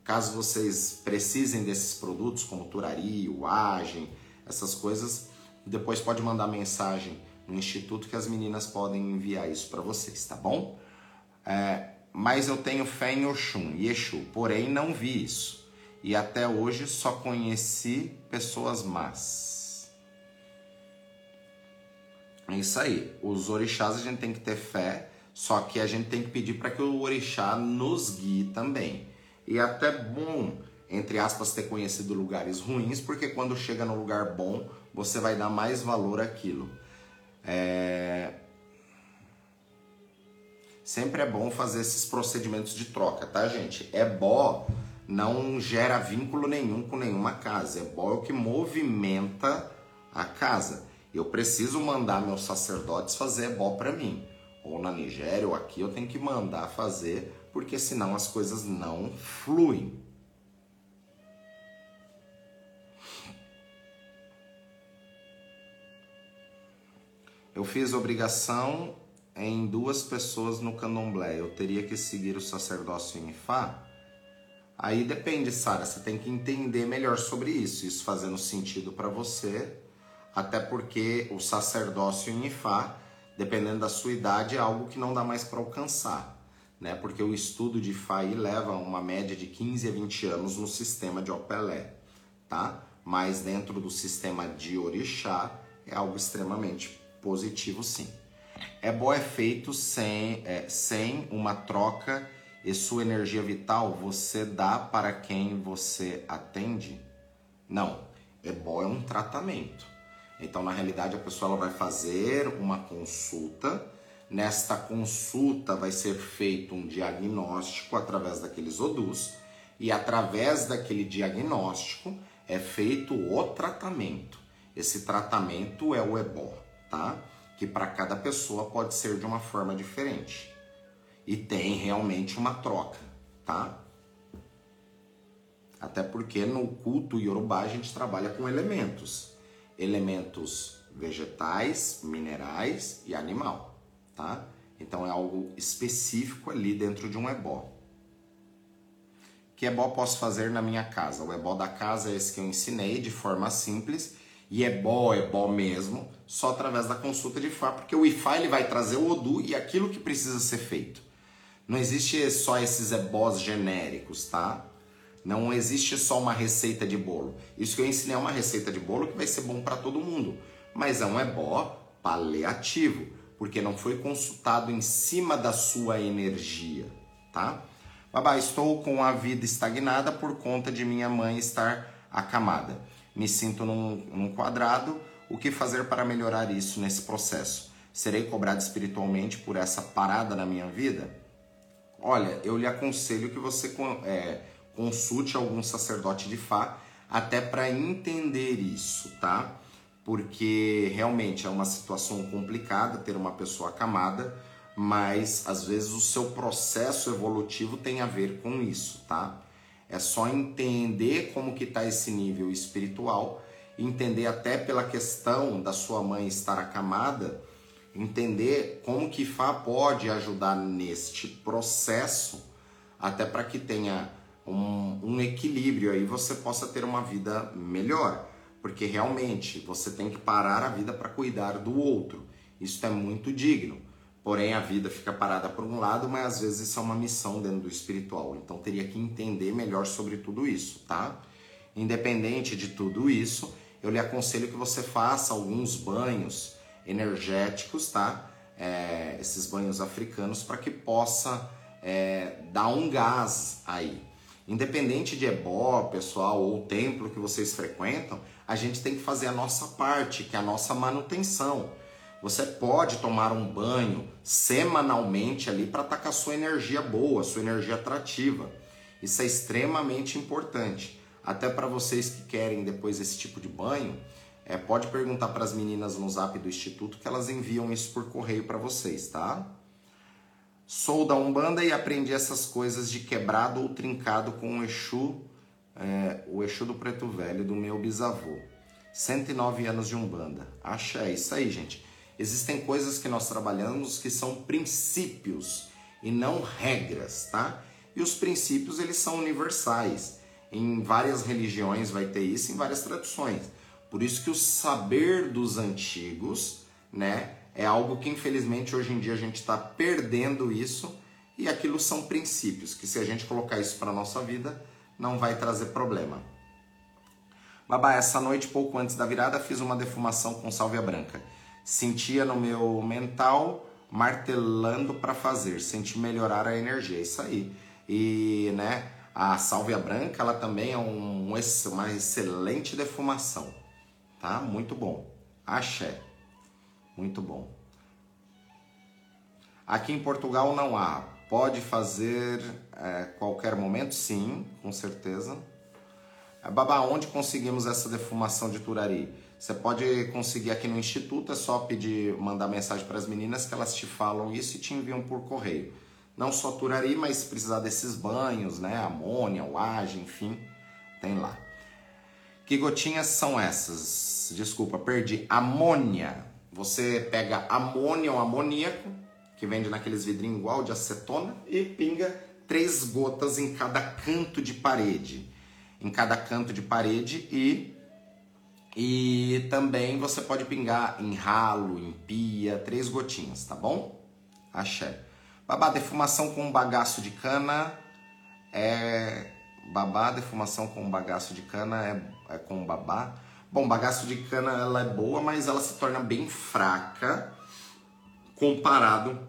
Caso vocês precisem desses produtos, como Turari, Uagem, essas coisas, depois pode mandar mensagem no instituto que as meninas podem enviar isso para vocês, tá bom? É, mas eu tenho fé em Oxum Exu, porém não vi isso. E até hoje só conheci pessoas más. É isso aí. Os orixás a gente tem que ter fé, só que a gente tem que pedir para que o orixá nos guie também. E até bom, entre aspas, ter conhecido lugares ruins, porque quando chega no lugar bom, você vai dar mais valor àquilo. É... Sempre é bom fazer esses procedimentos de troca, tá, gente? É bom, não gera vínculo nenhum com nenhuma casa. É bom é o que movimenta a casa. Eu preciso mandar meus sacerdotes fazer ebó para mim. Ou na Nigéria ou aqui eu tenho que mandar fazer, porque senão as coisas não fluem. Eu fiz obrigação em duas pessoas no candomblé. Eu teria que seguir o sacerdócio em Ifá? Aí depende, Sara. Você tem que entender melhor sobre isso. Isso fazendo sentido para você. Até porque o sacerdócio em Ifá, dependendo da sua idade, é algo que não dá mais para alcançar. Né? Porque o estudo de Ifá leva uma média de 15 a 20 anos no sistema de Opelé. Tá? Mas dentro do sistema de Orixá é algo extremamente positivo sim. É bom é feito sem, é, sem uma troca e sua energia vital você dá para quem você atende? Não. É bom é um tratamento. Então, na realidade, a pessoa ela vai fazer uma consulta. Nesta consulta vai ser feito um diagnóstico através daqueles odus e através daquele diagnóstico é feito o tratamento. Esse tratamento é o ebó tá? Que para cada pessoa pode ser de uma forma diferente. E tem realmente uma troca, tá? Até porque no culto Yorubá a gente trabalha com elementos. Elementos vegetais, minerais e animal, tá? Então é algo específico ali dentro de um ebó. Que ebó posso fazer na minha casa? O ebó da casa é esse que eu ensinei de forma simples e é bom, é bom mesmo, só através da consulta de Ifá, porque o Ifá ele vai trazer o Odu e aquilo que precisa ser feito. Não existe só esses ebós genéricos, tá? Não existe só uma receita de bolo. Isso que eu ensinei é uma receita de bolo que vai ser bom para todo mundo, mas é um ebó paliativo, porque não foi consultado em cima da sua energia, tá? Babá, estou com a vida estagnada por conta de minha mãe estar acamada me sinto num, num quadrado, o que fazer para melhorar isso nesse processo? Serei cobrado espiritualmente por essa parada na minha vida? Olha, eu lhe aconselho que você é, consulte algum sacerdote de Fá até para entender isso, tá? Porque realmente é uma situação complicada ter uma pessoa acamada, mas às vezes o seu processo evolutivo tem a ver com isso, tá? É só entender como que está esse nível espiritual, entender até pela questão da sua mãe estar acamada, entender como que Fá pode ajudar neste processo, até para que tenha um, um equilíbrio aí, você possa ter uma vida melhor. Porque realmente você tem que parar a vida para cuidar do outro. Isso é muito digno. Porém, a vida fica parada por um lado, mas às vezes isso é uma missão dentro do espiritual. Então, teria que entender melhor sobre tudo isso, tá? Independente de tudo isso, eu lhe aconselho que você faça alguns banhos energéticos, tá? É, esses banhos africanos, para que possa é, dar um gás aí. Independente de ebó, pessoal, ou templo que vocês frequentam, a gente tem que fazer a nossa parte, que é a nossa manutenção. Você pode tomar um banho semanalmente ali para estar com a sua energia boa, sua energia atrativa. Isso é extremamente importante. Até para vocês que querem depois esse tipo de banho, é, pode perguntar para as meninas no zap do Instituto que elas enviam isso por correio para vocês, tá? Sou da Umbanda e aprendi essas coisas de quebrado ou trincado com o Exu, é, o Exu do Preto Velho, do meu bisavô. 109 anos de Umbanda. Acha é isso aí, gente. Existem coisas que nós trabalhamos que são princípios e não regras, tá? E os princípios, eles são universais. Em várias religiões vai ter isso, em várias tradições. Por isso que o saber dos antigos, né, é algo que infelizmente hoje em dia a gente está perdendo isso e aquilo são princípios que se a gente colocar isso para nossa vida não vai trazer problema. Babá, essa noite pouco antes da virada fiz uma defumação com sálvia branca. Sentia no meu mental martelando para fazer, senti melhorar a energia, isso aí. E, né, a sálvia branca, ela também é um, uma excelente defumação, tá? Muito bom. Axé. Muito bom. Aqui em Portugal não há. Pode fazer é, qualquer momento? Sim, com certeza. É, Babá, onde conseguimos essa defumação de turari? Você pode conseguir aqui no Instituto, é só pedir, mandar mensagem para as meninas que elas te falam isso e te enviam por correio. Não só turari, mas se precisar desses banhos, né? Amônia, uagem, enfim, tem lá. Que gotinhas são essas? Desculpa, perdi. Amônia. Você pega amônia ou amoníaco, que vende naqueles vidrinhos igual de acetona, e pinga três gotas em cada canto de parede. Em cada canto de parede e e também você pode pingar em ralo, em pia, três gotinhas, tá bom? Axé. Babá, defumação com bagaço de cana é. Babá, defumação com bagaço de cana é, é com babá. Bom, bagaço de cana ela é boa, mas ela se torna bem fraca comparado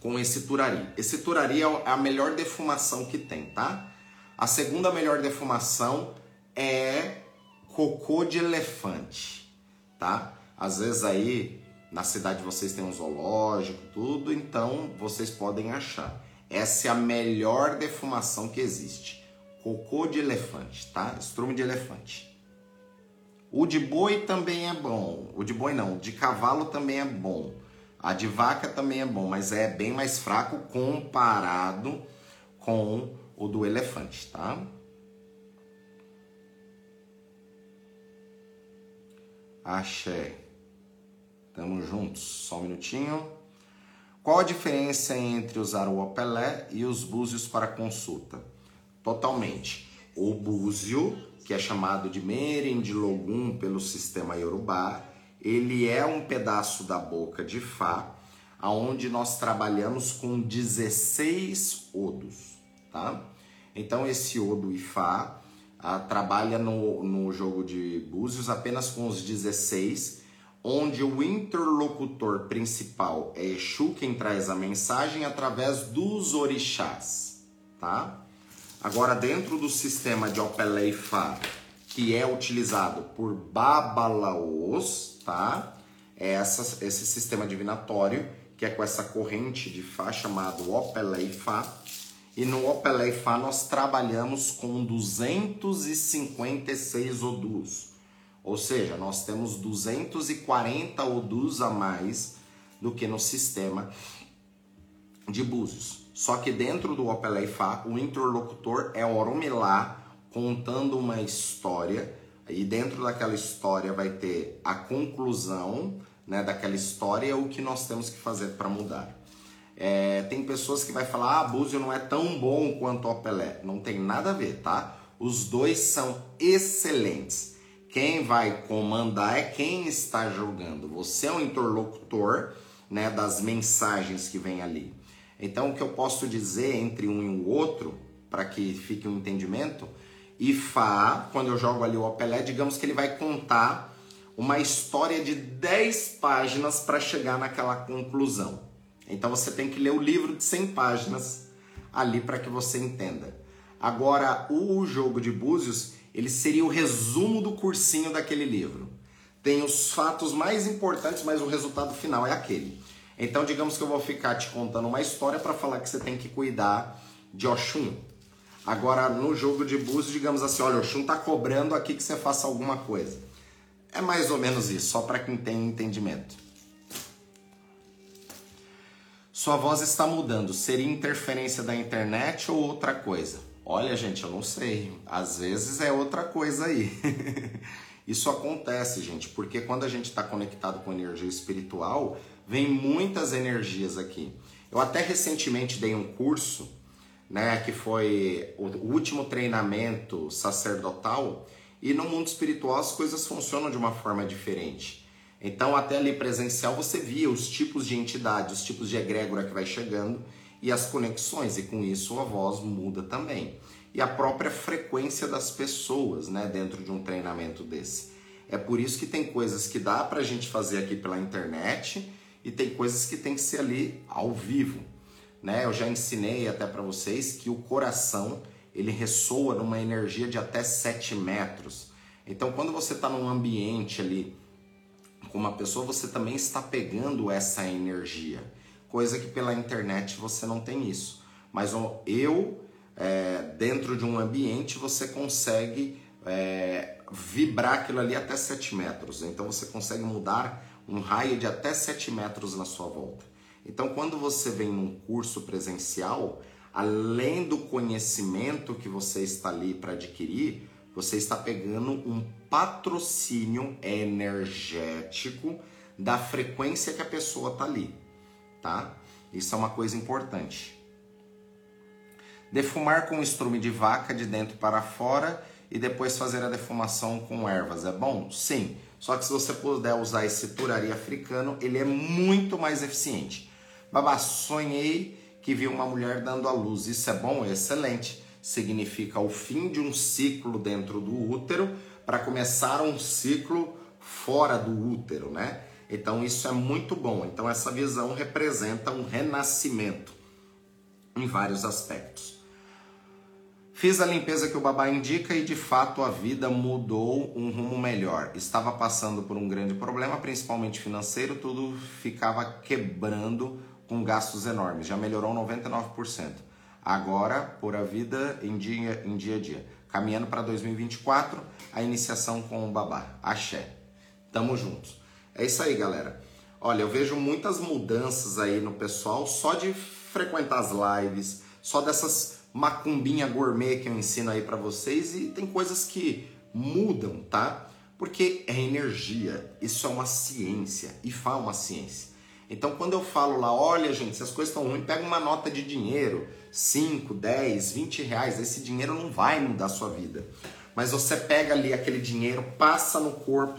com esse turari. Esse turari é a melhor defumação que tem, tá? A segunda melhor defumação é cocô de elefante, tá? Às vezes aí na cidade de vocês tem um zoológico, tudo, então vocês podem achar. Essa é a melhor defumação que existe. Cocô de elefante, tá? Estrume de elefante. O de boi também é bom. O de boi não, o de cavalo também é bom. A de vaca também é bom, mas é bem mais fraco comparado com o do elefante, tá? Axé. Tamo juntos. Só um minutinho. Qual a diferença entre usar o opelé e os búzios para consulta? Totalmente. O búzio que é chamado de Merendilogum pelo sistema Yorubá, ele é um pedaço da boca de Fá, aonde nós trabalhamos com 16 odos, tá? Então esse odo e Fá ah, trabalha no, no jogo de búzios apenas com os 16, onde o interlocutor principal é Exu, quem traz a mensagem através dos orixás, tá? Agora, dentro do sistema de Opeleifá, que é utilizado por Babalaos, tá? É essa, esse sistema divinatório, que é com essa corrente de Fá chamado Opeleifá. E no Opeleifá nós trabalhamos com 256 odus. Ou seja, nós temos 240 odus a mais do que no sistema de Búzios. Só que dentro do Opeleifá, o interlocutor é Oromilá contando uma história e dentro daquela história vai ter a conclusão né, daquela história o que nós temos que fazer para mudar. É, tem pessoas que vai falar, ah, Búzio não é tão bom quanto o Opelé. Não tem nada a ver, tá? Os dois são excelentes. Quem vai comandar é quem está jogando. Você é o interlocutor né, das mensagens que vem ali. Então, o que eu posso dizer entre um e o outro, para que fique um entendimento, e Fá, quando eu jogo ali o Opelé, digamos que ele vai contar uma história de 10 páginas para chegar naquela conclusão. Então você tem que ler o livro de 100 páginas ali para que você entenda. Agora, o jogo de Búzios, ele seria o resumo do cursinho daquele livro. Tem os fatos mais importantes, mas o resultado final é aquele. Então, digamos que eu vou ficar te contando uma história para falar que você tem que cuidar de Oxum. Agora, no jogo de búzios, digamos assim, olha, Oxum tá cobrando aqui que você faça alguma coisa. É mais ou menos isso, só para quem tem entendimento. Sua voz está mudando. Seria interferência da internet ou outra coisa? Olha, gente, eu não sei. Às vezes é outra coisa aí. Isso acontece, gente, porque quando a gente está conectado com energia espiritual, vem muitas energias aqui. Eu até recentemente dei um curso, né, que foi o último treinamento sacerdotal, e no mundo espiritual as coisas funcionam de uma forma diferente. Então, até ali presencial, você via os tipos de entidade, os tipos de egrégora que vai chegando e as conexões, e com isso a voz muda também. E a própria frequência das pessoas, né, dentro de um treinamento desse. É por isso que tem coisas que dá pra gente fazer aqui pela internet e tem coisas que tem que ser ali ao vivo, né? Eu já ensinei até para vocês que o coração, ele ressoa numa energia de até 7 metros. Então, quando você está num ambiente ali com uma pessoa, você também está pegando essa energia. Coisa que pela internet você não tem isso. Mas eu, é, dentro de um ambiente, você consegue é, vibrar aquilo ali até 7 metros. Então você consegue mudar um raio de até 7 metros na sua volta. Então, quando você vem num curso presencial, além do conhecimento que você está ali para adquirir, você está pegando um patrocínio energético da frequência que a pessoa está ali, tá? Isso é uma coisa importante. Defumar com estrume de vaca de dentro para fora e depois fazer a defumação com ervas. É bom? Sim. Só que se você puder usar esse turari africano, ele é muito mais eficiente. Babá, sonhei que vi uma mulher dando a luz. Isso é bom? Excelente significa o fim de um ciclo dentro do útero para começar um ciclo fora do útero, né? Então isso é muito bom. Então essa visão representa um renascimento em vários aspectos. Fiz a limpeza que o babá indica e de fato a vida mudou um rumo melhor. Estava passando por um grande problema, principalmente financeiro, tudo ficava quebrando com gastos enormes. Já melhorou 99% agora por a vida em dia, em dia a dia. Caminhando para 2024, a iniciação com o babá. Axé. Tamo juntos. É isso aí, galera. Olha, eu vejo muitas mudanças aí no pessoal só de frequentar as lives, só dessas macumbinha gourmet que eu ensino aí para vocês e tem coisas que mudam, tá? Porque é energia, isso é uma ciência e fala uma ciência. Então, quando eu falo lá, olha, gente, se as coisas estão ruins, pega uma nota de dinheiro, 5, 10, 20 reais, esse dinheiro não vai mudar a sua vida. Mas você pega ali aquele dinheiro, passa no corpo,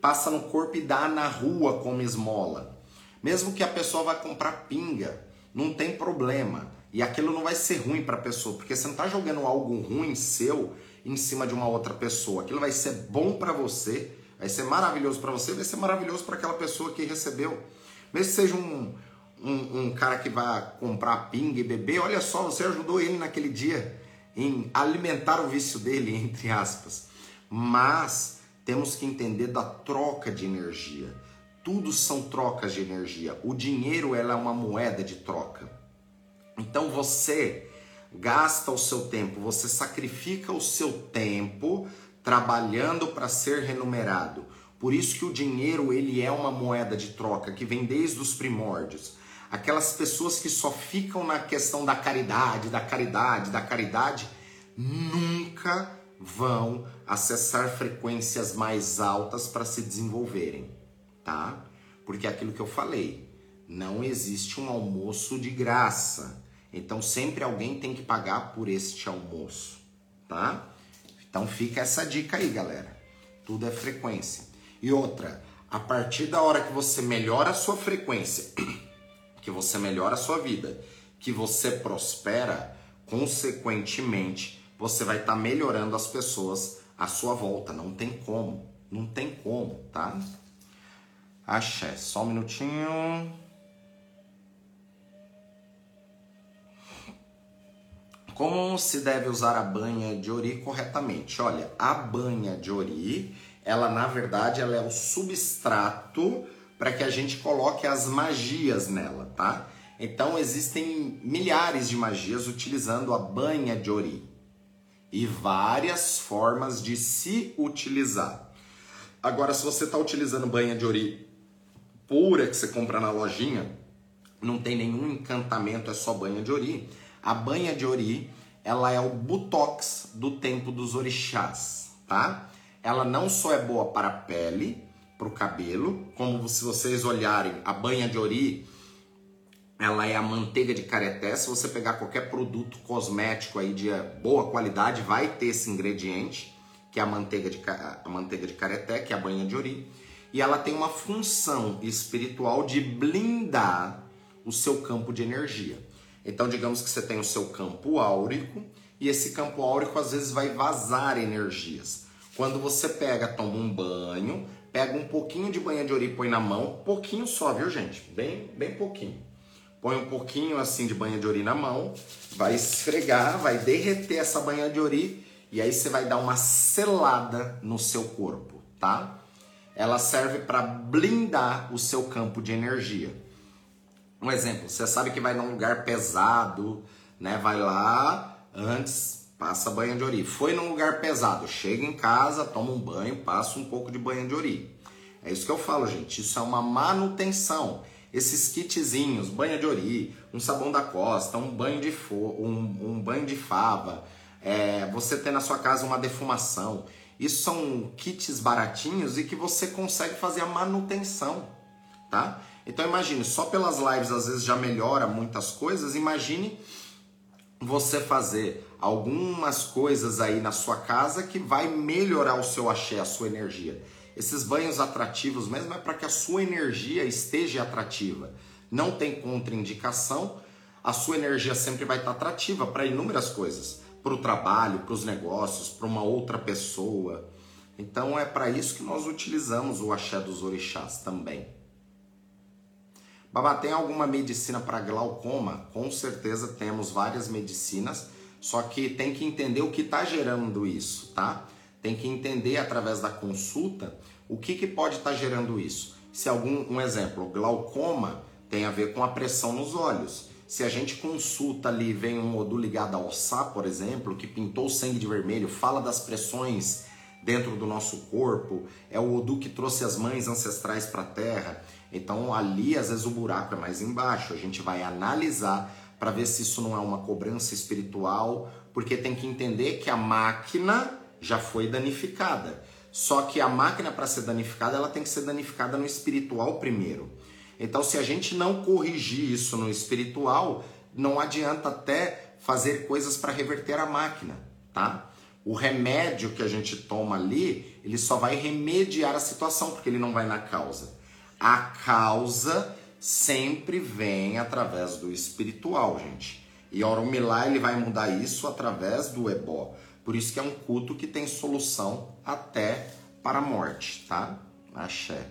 passa no corpo e dá na rua como esmola. Mesmo que a pessoa vá comprar pinga, não tem problema. E aquilo não vai ser ruim para a pessoa, porque você não está jogando algo ruim seu em cima de uma outra pessoa. Aquilo vai ser bom para você, vai ser maravilhoso para você, vai ser maravilhoso para aquela pessoa que recebeu. Mesmo que seja um, um, um cara que vai comprar pinga e beber, olha só, você ajudou ele naquele dia em alimentar o vício dele, entre aspas. Mas temos que entender da troca de energia. Tudo são trocas de energia. O dinheiro ela é uma moeda de troca. Então você gasta o seu tempo, você sacrifica o seu tempo trabalhando para ser remunerado. Por isso que o dinheiro ele é uma moeda de troca que vem desde os primórdios. Aquelas pessoas que só ficam na questão da caridade, da caridade, da caridade, nunca vão acessar frequências mais altas para se desenvolverem, tá? Porque é aquilo que eu falei, não existe um almoço de graça. Então sempre alguém tem que pagar por este almoço, tá? Então fica essa dica aí, galera. Tudo é frequência. E outra, a partir da hora que você melhora a sua frequência, que você melhora a sua vida, que você prospera, consequentemente, você vai estar tá melhorando as pessoas à sua volta. Não tem como. Não tem como, tá? Axé, só um minutinho. Como se deve usar a banha de ori corretamente? Olha, a banha de ori ela na verdade ela é o substrato para que a gente coloque as magias nela, tá? Então existem milhares de magias utilizando a banha de ori e várias formas de se utilizar. Agora, se você está utilizando banha de ori pura que você compra na lojinha, não tem nenhum encantamento, é só banha de ori. A banha de ori, ela é o botox do tempo dos orixás, tá? Ela não só é boa para a pele, para o cabelo, como se vocês olharem, a banha de ori, ela é a manteiga de careté. Se você pegar qualquer produto cosmético aí de boa qualidade, vai ter esse ingrediente que é a manteiga de, a manteiga de careté, que é a banha de ori, e ela tem uma função espiritual de blindar o seu campo de energia. Então, digamos que você tem o seu campo áurico, e esse campo áurico às vezes vai vazar energias. Quando você pega, toma um banho, pega um pouquinho de banha de ori põe na mão, pouquinho só, viu gente? Bem, bem pouquinho. Põe um pouquinho assim de banha de ori na mão, vai esfregar, vai derreter essa banha de ori e aí você vai dar uma selada no seu corpo, tá? Ela serve para blindar o seu campo de energia. Um exemplo, você sabe que vai num lugar pesado, né? Vai lá, antes passa banho de ori. Foi num lugar pesado, chega em casa, toma um banho, passa um pouco de banho de ori. É isso que eu falo, gente. Isso é uma manutenção. Esses kitzinhos, banho de ori, um sabão da costa, um banho de fo um, um banho de fava, é, você ter na sua casa uma defumação. Isso são kits baratinhos e que você consegue fazer a manutenção, tá? Então imagine, só pelas lives às vezes já melhora muitas coisas, imagine você fazer algumas coisas aí na sua casa que vai melhorar o seu axé, a sua energia. Esses banhos atrativos mesmo é para que a sua energia esteja atrativa. Não tem contraindicação, a sua energia sempre vai estar atrativa para inúmeras coisas para o trabalho, para os negócios, para uma outra pessoa. Então é para isso que nós utilizamos o axé dos orixás também. Babá, tem alguma medicina para glaucoma? Com certeza temos várias medicinas, só que tem que entender o que está gerando isso, tá? Tem que entender através da consulta o que, que pode estar tá gerando isso. Se algum, um exemplo, glaucoma tem a ver com a pressão nos olhos. Se a gente consulta ali, vem um Odu ligado ao Sá, por exemplo, que pintou o sangue de vermelho, fala das pressões dentro do nosso corpo, é o Odu que trouxe as mães ancestrais para a Terra. Então ali, às vezes, o buraco é mais embaixo. A gente vai analisar para ver se isso não é uma cobrança espiritual, porque tem que entender que a máquina já foi danificada. Só que a máquina, para ser danificada, ela tem que ser danificada no espiritual primeiro. Então, se a gente não corrigir isso no espiritual, não adianta até fazer coisas para reverter a máquina, tá? O remédio que a gente toma ali, ele só vai remediar a situação, porque ele não vai na causa. A causa sempre vem através do espiritual, gente. E Oromilá ele vai mudar isso através do ebó. Por isso que é um culto que tem solução até para a morte, tá? Axé.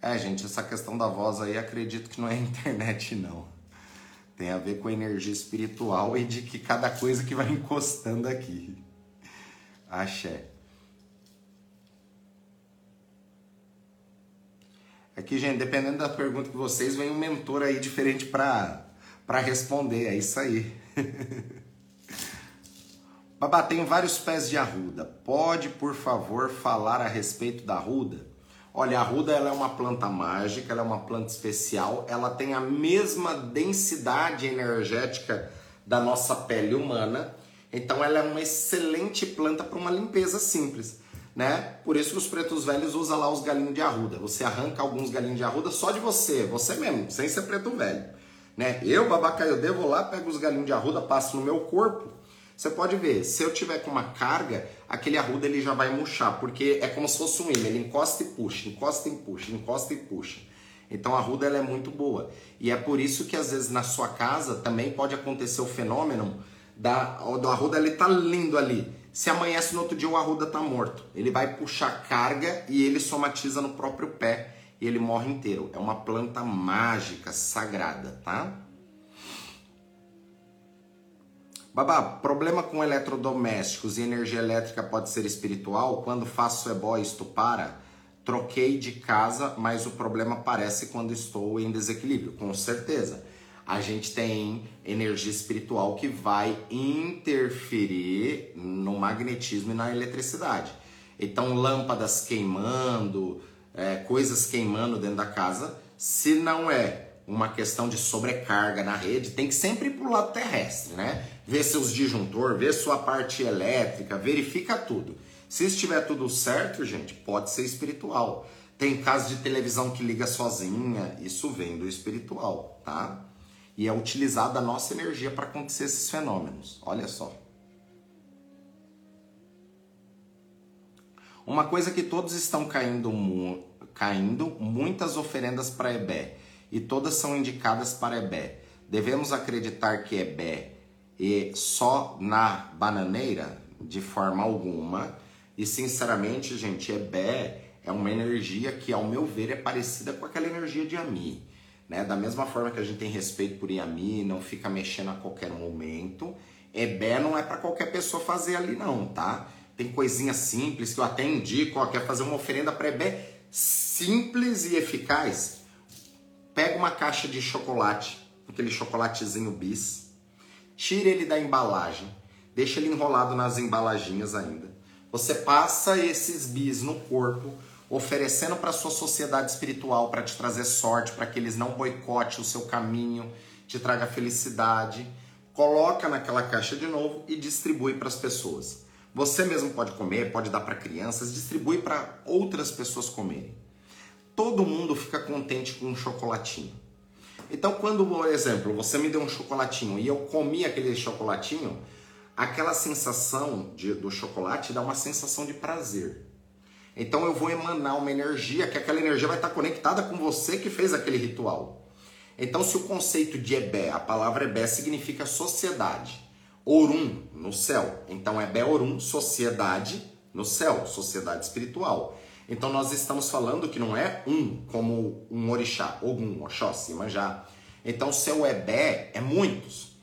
É, gente, essa questão da voz aí acredito que não é internet, não. Tem a ver com energia espiritual e de que cada coisa que vai encostando aqui. Axé. Aqui, gente, dependendo da pergunta que vocês, vem um mentor aí diferente para responder. É isso aí. Babá, tenho vários pés de arruda. Pode, por favor, falar a respeito da arruda? Olha, a ruda ela é uma planta mágica, ela é uma planta especial, ela tem a mesma densidade energética da nossa pele humana, então ela é uma excelente planta para uma limpeza simples, né? Por isso que os pretos velhos usam lá os galinhos de arruda. Você arranca alguns galinhos de arruda só de você, você mesmo, sem ser preto velho, né? Eu, babacaio, devo lá, pego os galinhos de arruda, passo no meu corpo. Você pode ver, se eu tiver com uma carga, aquele arruda ele já vai murchar, porque é como se fosse um imã, ele encosta e puxa, encosta e puxa, encosta e puxa. Então a arruda ela é muito boa. E é por isso que às vezes na sua casa também pode acontecer o fenômeno da do arruda ele tá lindo ali. Se amanhece no outro dia o arruda tá morto. Ele vai puxar carga e ele somatiza no próprio pé e ele morre inteiro. É uma planta mágica, sagrada, tá? Babá, problema com eletrodomésticos e energia elétrica pode ser espiritual? Quando faço ebó isto para? Troquei de casa, mas o problema aparece quando estou em desequilíbrio, com certeza. a gente tem energia espiritual que vai interferir no magnetismo e na eletricidade. Então, lâmpadas queimando, é, coisas queimando dentro da casa, se não é uma questão de sobrecarga na rede, tem que sempre ir para o lado terrestre, né? Ver seus disjuntor, ver sua parte elétrica, verifica tudo. Se estiver tudo certo, gente, pode ser espiritual. Tem casos de televisão que liga sozinha, isso vem do espiritual, tá? E é utilizada a nossa energia para acontecer esses fenômenos. Olha só. Uma coisa que todos estão caindo, caindo muitas oferendas para Ebé, e todas são indicadas para Ebé. Devemos acreditar que Ebé é só na bananeira? De forma alguma. E sinceramente, gente, Ebé é uma energia que, ao meu ver, é parecida com aquela energia de Ami. Né? Da mesma forma que a gente tem respeito por Yami, não fica mexendo a qualquer momento, Ebé não é para qualquer pessoa fazer ali não, tá? Tem coisinha simples que eu até indico, ó, quer fazer uma oferenda para Ebé simples e eficaz. Pega uma caixa de chocolate, aquele chocolatezinho bis, tira ele da embalagem, deixa ele enrolado nas embalaginhas ainda. Você passa esses bis no corpo, oferecendo para sua sociedade espiritual para te trazer sorte, para que eles não boicotem o seu caminho, te traga felicidade. Coloca naquela caixa de novo e distribui para as pessoas. Você mesmo pode comer, pode dar para crianças, distribui para outras pessoas comerem. Todo mundo fica contente com um chocolatinho. Então, quando, por exemplo, você me deu um chocolatinho e eu comi aquele chocolatinho, aquela sensação de, do chocolate dá uma sensação de prazer. Então eu vou emanar uma energia, que aquela energia vai estar conectada com você que fez aquele ritual. Então, se o conceito de Ebé, a palavra Ebé significa sociedade, Orum no céu. Então, Ebé Orum, sociedade no céu, sociedade espiritual. Então, nós estamos falando que não é um como um orixá, Ogum, Oxóssi, Manjá. Então, seu Ebé é muitos.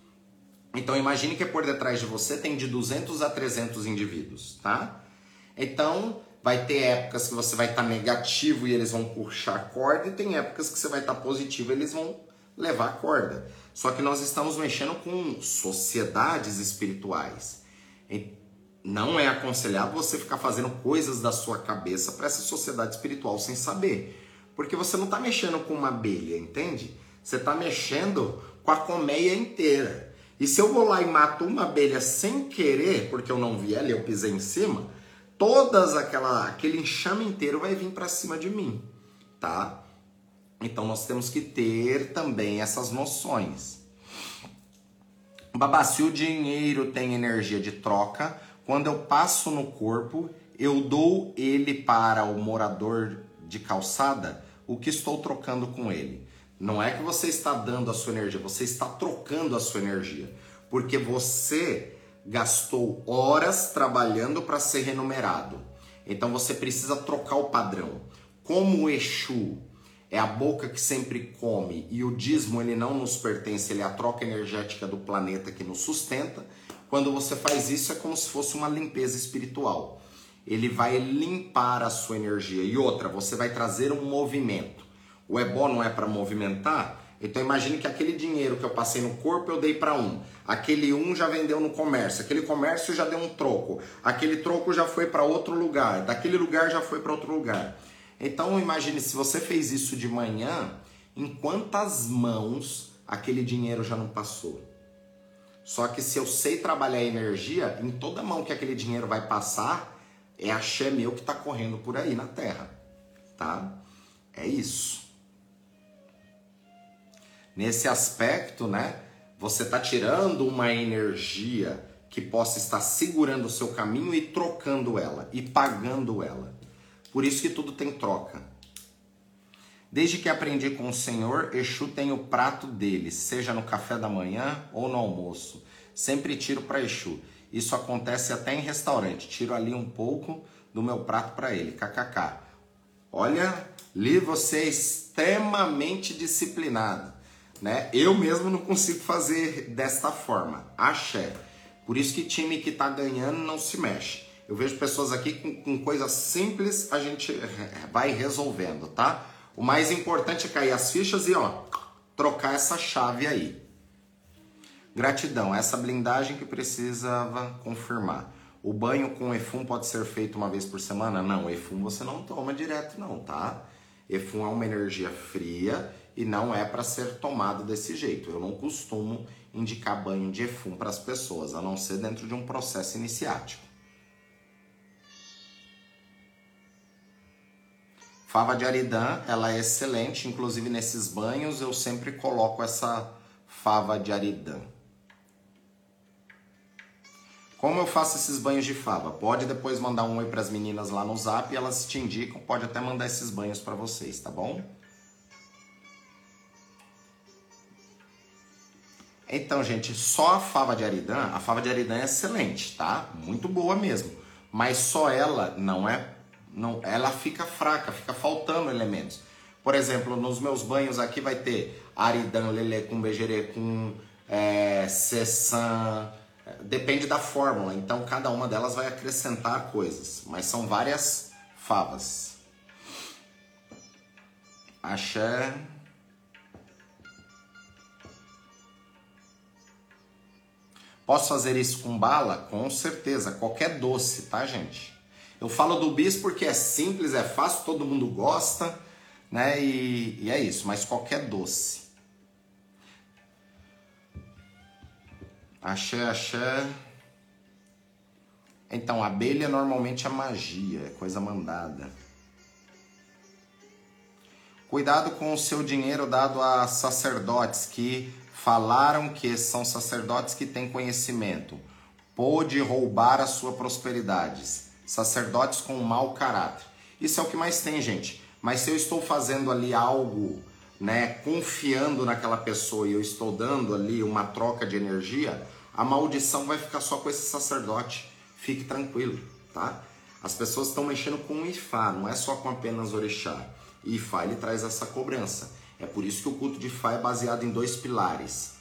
Então, imagine que por detrás de você tem de 200 a 300 indivíduos, tá? Então, Vai ter épocas que você vai estar tá negativo e eles vão puxar a corda, e tem épocas que você vai estar tá positivo e eles vão levar a corda. Só que nós estamos mexendo com sociedades espirituais. Não é aconselhado você ficar fazendo coisas da sua cabeça para essa sociedade espiritual sem saber. Porque você não está mexendo com uma abelha, entende? Você está mexendo com a colmeia inteira. E se eu vou lá e mato uma abelha sem querer, porque eu não vi ela e eu pisei em cima, todas aquela aquele enxame inteiro vai vir para cima de mim, tá? Então nós temos que ter também essas noções. Babá, se o dinheiro tem energia de troca, quando eu passo no corpo, eu dou ele para o morador de calçada, o que estou trocando com ele. Não é que você está dando a sua energia, você está trocando a sua energia. Porque você gastou horas trabalhando para ser remunerado. Então você precisa trocar o padrão. Como o Exu é a boca que sempre come e o dízimo ele não nos pertence, ele é a troca energética do planeta que nos sustenta. Quando você faz isso é como se fosse uma limpeza espiritual. Ele vai limpar a sua energia. E outra, você vai trazer um movimento. O ebó não é para movimentar, então imagine que aquele dinheiro que eu passei no corpo eu dei para um. Aquele um já vendeu no comércio, aquele comércio já deu um troco, aquele troco já foi para outro lugar, daquele lugar já foi para outro lugar. Então imagine se você fez isso de manhã, em quantas mãos aquele dinheiro já não passou? Só que se eu sei trabalhar a energia, em toda mão que aquele dinheiro vai passar, é axé meu que está correndo por aí na terra, tá? É isso. Nesse aspecto, né? Você está tirando uma energia que possa estar segurando o seu caminho e trocando ela e pagando ela. Por isso que tudo tem troca. Desde que aprendi com o Senhor, Exu tem o prato dele, seja no café da manhã ou no almoço. Sempre tiro para Exu. Isso acontece até em restaurante. Tiro ali um pouco do meu prato para ele. KKK. Olha, li você é extremamente disciplinado. Né? Eu mesmo não consigo fazer desta forma. Axé. Por isso que time que está ganhando não se mexe. Eu vejo pessoas aqui com, com coisas simples, a gente vai resolvendo, tá? O mais importante é cair as fichas e ó, trocar essa chave aí. Gratidão, essa blindagem que precisava confirmar. O banho com efum pode ser feito uma vez por semana? Não, efum você não toma direto não, tá? Efum é uma energia fria e não é para ser tomado desse jeito. Eu não costumo indicar banho de efum para as pessoas, a não ser dentro de um processo iniciático. Fava de aridã, ela é excelente, inclusive nesses banhos eu sempre coloco essa fava de aridã. Como eu faço esses banhos de fava? Pode depois mandar um oi para as meninas lá no zap elas te indicam, pode até mandar esses banhos para vocês, tá bom? Então, gente, só a fava de aridã, a fava de aridã é excelente, tá? Muito boa mesmo. Mas só ela não é não, ela fica fraca, fica faltando elementos. Por exemplo, nos meus banhos aqui vai ter aridã, lelê com bejerê, com é, cessan, depende da fórmula. Então cada uma delas vai acrescentar coisas, mas são várias favas. Axé. Posso fazer isso com bala? Com certeza, qualquer doce, tá, gente? Eu falo do bis porque é simples, é fácil, todo mundo gosta, né? E, e é isso, mas qualquer doce. Axé, axé. Então, abelha normalmente é magia, é coisa mandada. Cuidado com o seu dinheiro dado a sacerdotes que falaram que são sacerdotes que têm conhecimento. Pôde roubar a sua prosperidade sacerdotes com mau caráter. Isso é o que mais tem, gente. Mas se eu estou fazendo ali algo, né, confiando naquela pessoa e eu estou dando ali uma troca de energia, a maldição vai ficar só com esse sacerdote. Fique tranquilo, tá? As pessoas estão mexendo com o Ifá, não é só com apenas Orixá. E Ifá ele traz essa cobrança. É por isso que o culto de Ifá é baseado em dois pilares.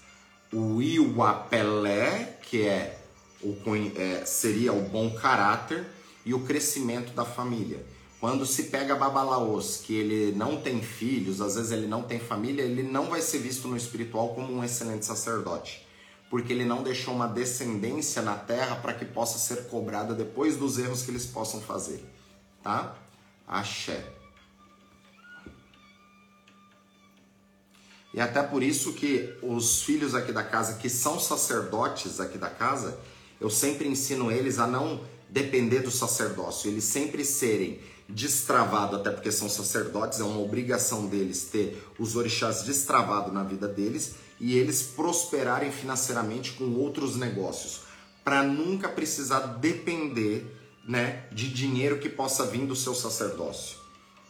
O Iwapelé, que é o, é, seria o bom caráter, e o crescimento da família. Quando se pega Babalaos, que ele não tem filhos, às vezes ele não tem família, ele não vai ser visto no espiritual como um excelente sacerdote, porque ele não deixou uma descendência na terra para que possa ser cobrada depois dos erros que eles possam fazer, tá? Axé. E até por isso que os filhos aqui da casa, que são sacerdotes aqui da casa, eu sempre ensino eles a não depender do sacerdócio, eles sempre serem destravados, até porque são sacerdotes, é uma obrigação deles ter os orixás destravados na vida deles e eles prosperarem financeiramente com outros negócios, para nunca precisar depender né, de dinheiro que possa vir do seu sacerdócio.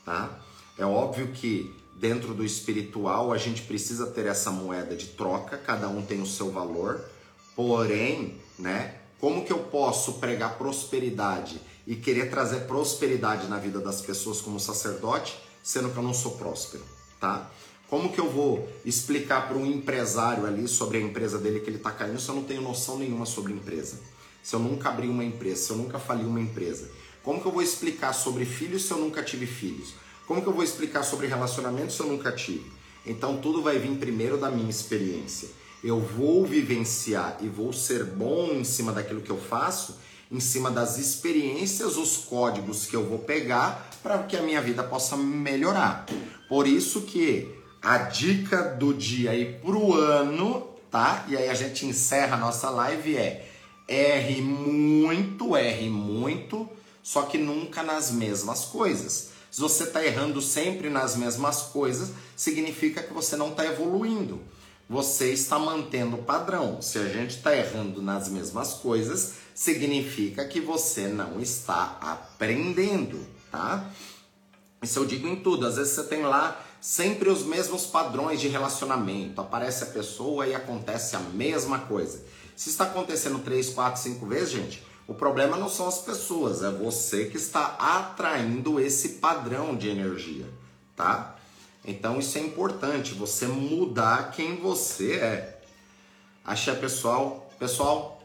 Tá? É óbvio que dentro do espiritual a gente precisa ter essa moeda de troca, cada um tem o seu valor, porém, né, como que eu posso pregar prosperidade e querer trazer prosperidade na vida das pessoas como sacerdote, sendo que eu não sou próspero, tá? Como que eu vou explicar para um empresário ali sobre a empresa dele que ele está caindo se eu não tenho noção nenhuma sobre empresa? Se eu nunca abri uma empresa, se eu nunca fali uma empresa? Como que eu vou explicar sobre filhos se eu nunca tive filhos? Como que eu vou explicar sobre relacionamentos se eu nunca tive? Então tudo vai vir primeiro da minha experiência eu vou vivenciar e vou ser bom em cima daquilo que eu faço, em cima das experiências, os códigos que eu vou pegar para que a minha vida possa melhorar. Por isso que a dica do dia aí pro ano, tá? E aí a gente encerra a nossa live é erre muito, erre muito, só que nunca nas mesmas coisas. Se você está errando sempre nas mesmas coisas, significa que você não está evoluindo você está mantendo o padrão. Se a gente está errando nas mesmas coisas, significa que você não está aprendendo, tá? Isso eu digo em tudo. Às vezes você tem lá sempre os mesmos padrões de relacionamento. Aparece a pessoa e acontece a mesma coisa. Se está acontecendo três, quatro, cinco vezes, gente, o problema não são as pessoas, é você que está atraindo esse padrão de energia, tá? Então isso é importante, você mudar quem você é. Axé pessoal, pessoal,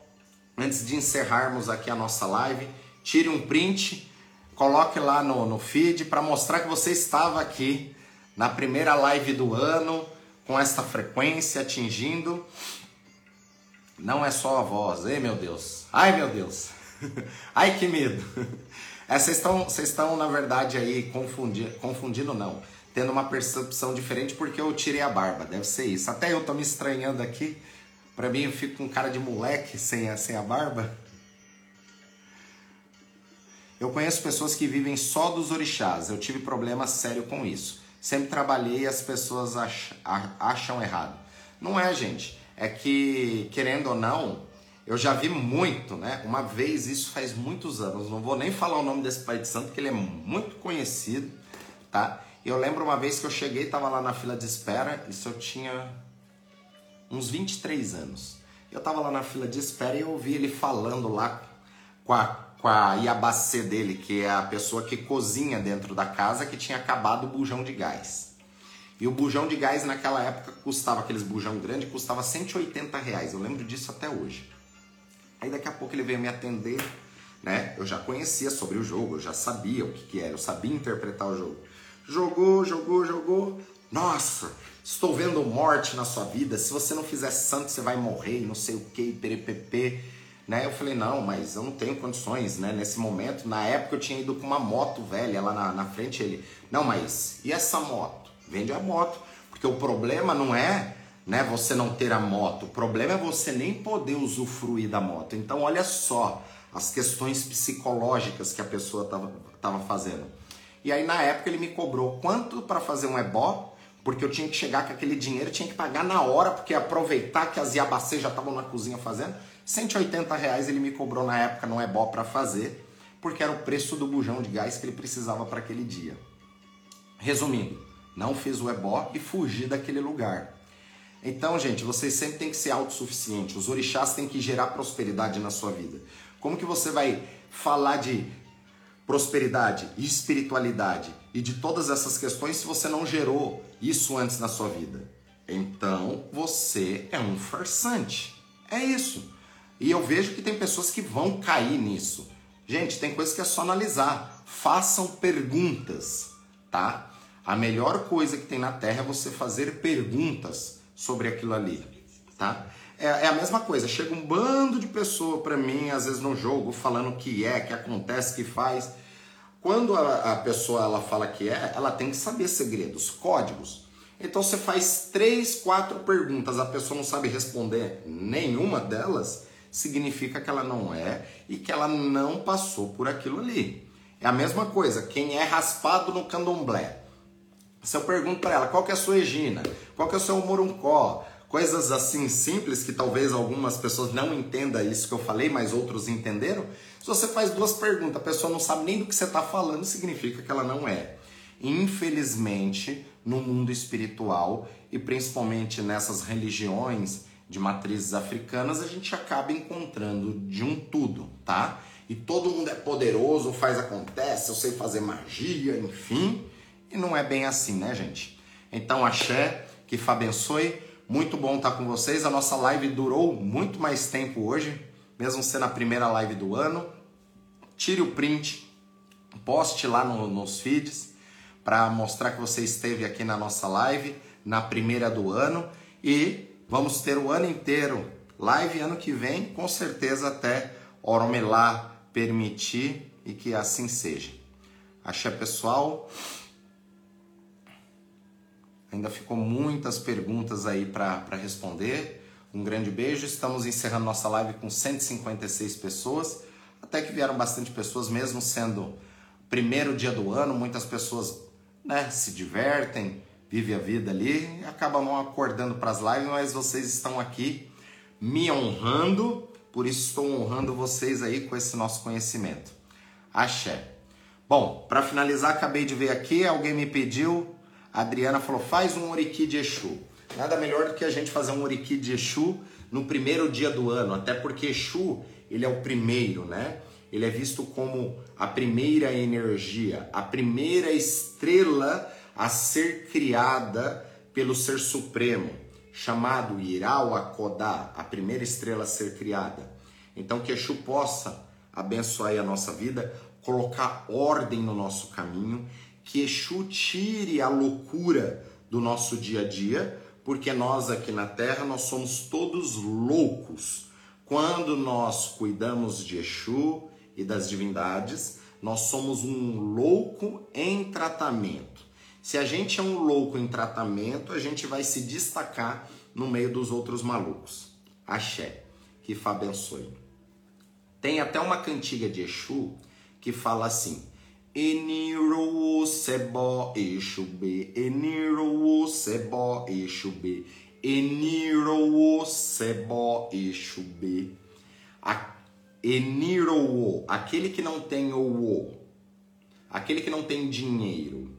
antes de encerrarmos aqui a nossa live, tire um print, coloque lá no, no feed para mostrar que você estava aqui na primeira live do ano, com esta frequência atingindo. Não é só a voz, ei meu Deus, ai meu Deus, ai que medo. É, vocês estão, na verdade aí confundindo, confundindo não, tendo uma percepção diferente porque eu tirei a barba, deve ser isso. Até eu tô me estranhando aqui, para mim eu fico com cara de moleque sem a, sem a barba. Eu conheço pessoas que vivem só dos orixás. Eu tive problema sério com isso. Sempre trabalhei e as pessoas acham, acham errado. Não é, gente. É que, querendo ou não, eu já vi muito, né? Uma vez, isso faz muitos anos. Não vou nem falar o nome desse pai de santo, que ele é muito conhecido, tá? Eu lembro uma vez que eu cheguei, estava lá na fila de espera, isso eu tinha uns 23 anos. Eu estava lá na fila de espera e eu ouvi ele falando lá com a com a Iabacê dele, que é a pessoa que cozinha dentro da casa, que tinha acabado o bujão de gás. E o bujão de gás naquela época custava, aqueles bujão grande, custava 180 reais. Eu lembro disso até hoje. Aí daqui a pouco ele veio me atender, né? Eu já conhecia sobre o jogo, eu já sabia o que, que era, eu sabia interpretar o jogo. Jogou, jogou, jogou. Nossa, estou vendo morte na sua vida. Se você não fizer santo, você vai morrer, não sei o que, perepepe. Né? Eu falei, não, mas eu não tenho condições, né? Nesse momento, na época eu tinha ido com uma moto velha lá na, na frente, ele, não, mas e essa moto? Vende a moto, porque o problema não é né, você não ter a moto, o problema é você nem poder usufruir da moto. Então, olha só as questões psicológicas que a pessoa estava tava fazendo. E aí, na época, ele me cobrou quanto para fazer um ebó, porque eu tinha que chegar com aquele dinheiro, tinha que pagar na hora, porque aproveitar que as iabacês já estavam na cozinha fazendo. 180 reais ele me cobrou na época é bom para fazer, porque era o preço do bujão de gás que ele precisava para aquele dia. Resumindo, não fiz o ebó e fugi daquele lugar. Então, gente, vocês sempre têm que ser autossuficientes. Os orixás têm que gerar prosperidade na sua vida. Como que você vai falar de prosperidade, espiritualidade e de todas essas questões se você não gerou isso antes na sua vida? Então, você é um farsante. É isso. E eu vejo que tem pessoas que vão cair nisso. Gente, tem coisas que é só analisar. Façam perguntas, tá? A melhor coisa que tem na Terra é você fazer perguntas sobre aquilo ali, tá? É, é a mesma coisa. Chega um bando de pessoa para mim, às vezes no jogo, falando que é, que acontece, que faz. Quando a, a pessoa ela fala que é, ela tem que saber segredos, códigos. Então você faz três, quatro perguntas, a pessoa não sabe responder nenhuma delas significa que ela não é e que ela não passou por aquilo ali. É a mesma coisa, quem é raspado no candomblé. Se eu pergunto para ela qual que é a sua Egina, qual que é o seu moruncó, coisas assim simples que talvez algumas pessoas não entendam isso que eu falei, mas outros entenderam. Se você faz duas perguntas, a pessoa não sabe nem do que você está falando, significa que ela não é. Infelizmente, no mundo espiritual e principalmente nessas religiões de matrizes africanas, a gente acaba encontrando de um tudo, tá? E todo mundo é poderoso, faz acontece, eu sei fazer magia, enfim. E não é bem assim, né, gente? Então, axé, que abençoe. Muito bom estar com vocês. A nossa live durou muito mais tempo hoje, mesmo sendo a primeira live do ano. Tire o print, poste lá no, nos feeds para mostrar que você esteve aqui na nossa live, na primeira do ano. E Vamos ter o ano inteiro live ano que vem, com certeza até Oromelá permitir e que assim seja. Axé pessoal. Ainda ficou muitas perguntas aí para responder. Um grande beijo. Estamos encerrando nossa live com 156 pessoas. Até que vieram bastante pessoas, mesmo sendo primeiro dia do ano. Muitas pessoas né, se divertem, vive a vida ali e acaba não acordando para as lives, mas vocês estão aqui me honrando, por isso estou honrando vocês aí com esse nosso conhecimento. Axé. Bom, para finalizar, acabei de ver aqui, alguém me pediu, a Adriana falou: faz um Oriki de Exu. Nada melhor do que a gente fazer um Oriki de Exu no primeiro dia do ano, até porque Exu, ele é o primeiro, né? Ele é visto como a primeira energia, a primeira estrela a ser criada pelo Ser Supremo, chamado Irau Akodá, a primeira estrela a ser criada. Então que Exu possa abençoar a nossa vida, colocar ordem no nosso caminho, que Exu tire a loucura do nosso dia a dia, porque nós aqui na Terra nós somos todos loucos. Quando nós cuidamos de Exu e das divindades, nós somos um louco em tratamento. Se a gente é um louco em tratamento, a gente vai se destacar no meio dos outros malucos. Axé, que Fá abençoe. Tem até uma cantiga de Exu que fala assim: Eniro sebo Exube, Eniro sebo Exube, Eniro sebo Exube. Eniro, aquele que não tem o, aquele que não tem dinheiro,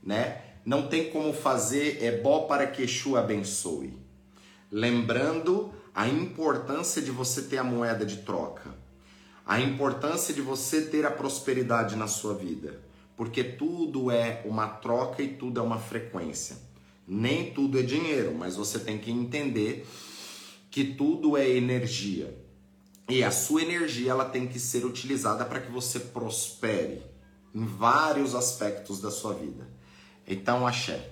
né? Não tem como fazer é bom para que Exu abençoe. Lembrando a importância de você ter a moeda de troca a importância de você ter a prosperidade na sua vida, porque tudo é uma troca e tudo é uma frequência. Nem tudo é dinheiro, mas você tem que entender que tudo é energia. E a sua energia ela tem que ser utilizada para que você prospere em vários aspectos da sua vida. Então, axé.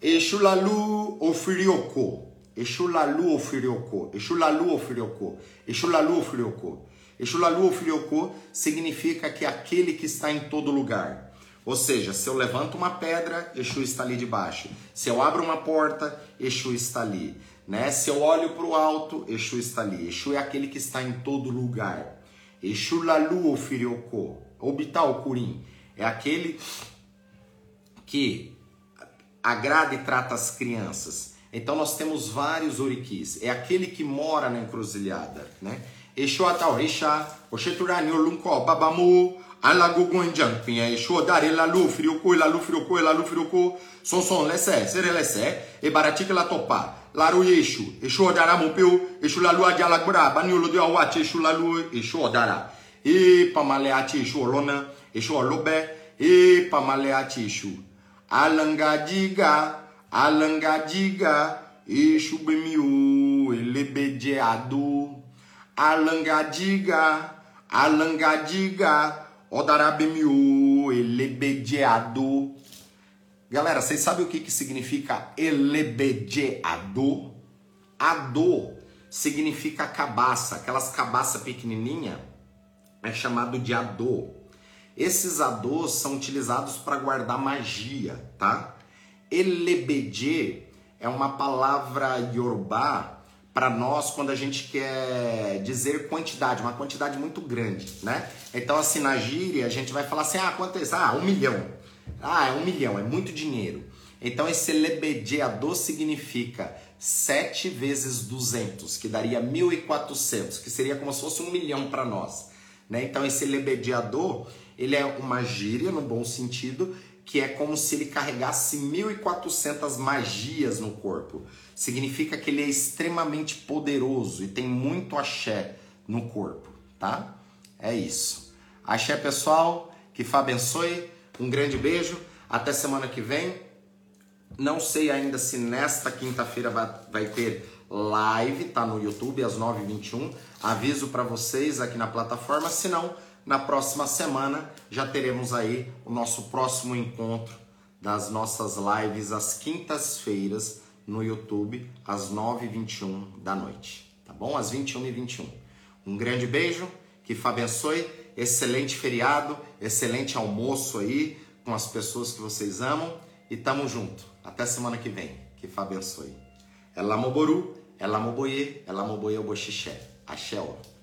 Exu lalu ofirioko. Exu lalu ofirioko. Exu lalu ofirioko. Exu lalu ofirioko. Exulalu Ofuriokô significa que é aquele que está em todo lugar. Ou seja, se eu levanto uma pedra, Exu está ali debaixo. Se eu abro uma porta, Exu está ali. Né? Se eu olho para o alto, Exu está ali. Exu é aquele que está em todo lugar. Exu Lalu Ofuriokô, Obital Kurim, é aquele que agrada e trata as crianças. Então nós temos vários oriquis. É aquele que mora na encruzilhada, né? Esho atao risha, oshetura ni olunko babamu, ala gogo enjan pinya esho dare la lu frioko la lu frioko la lu frioko son son lese sere lese e baratike la topa la ro yeshu esho dara mo aja la gbara bani olode awa che esho la lu e pamale achi esho olona esho olobe e pamale achi esho alanga diga alanga diga esho bemi o. Elebeje ado alangadiga, alangadiga, odarabemiu, elebedeado. Galera, vocês sabem o que, que significa elebedeado? Ado significa cabaça, aquelas cabaça pequenininha é chamado de adô. Esses adôs são utilizados para guardar magia, tá? Elebedê é uma palavra yorubá para nós quando a gente quer dizer quantidade, uma quantidade muito grande, né? Então, assim, na gíria, a gente vai falar assim, ah, quanto é isso? Ah, um milhão. Ah, é um milhão, é muito dinheiro. Então, esse lebedeador significa 7 vezes 200, que daria 1.400, que seria como se fosse um milhão para nós. Né? Então, esse lebedeador, ele é uma gíria, no bom sentido, que é como se ele carregasse 1.400 magias no corpo. Significa que ele é extremamente poderoso e tem muito axé no corpo, tá? É isso. Axé, pessoal, que Fá abençoe. Um grande beijo. Até semana que vem. Não sei ainda se nesta quinta-feira vai, ter live, tá no YouTube às 9h21. Aviso para vocês aqui na plataforma, se não na próxima semana já teremos aí o nosso próximo encontro das nossas lives às quintas-feiras no YouTube, às 9h21 da noite. Tá bom? Às 21h21. Um grande beijo, que Fá abençoe, excelente feriado, excelente almoço aí com as pessoas que vocês amam e tamo junto. Até semana que vem. Que Fá abençoe. Ela moboru, ela moboye, ela moboye o boxixé. Axé, ó.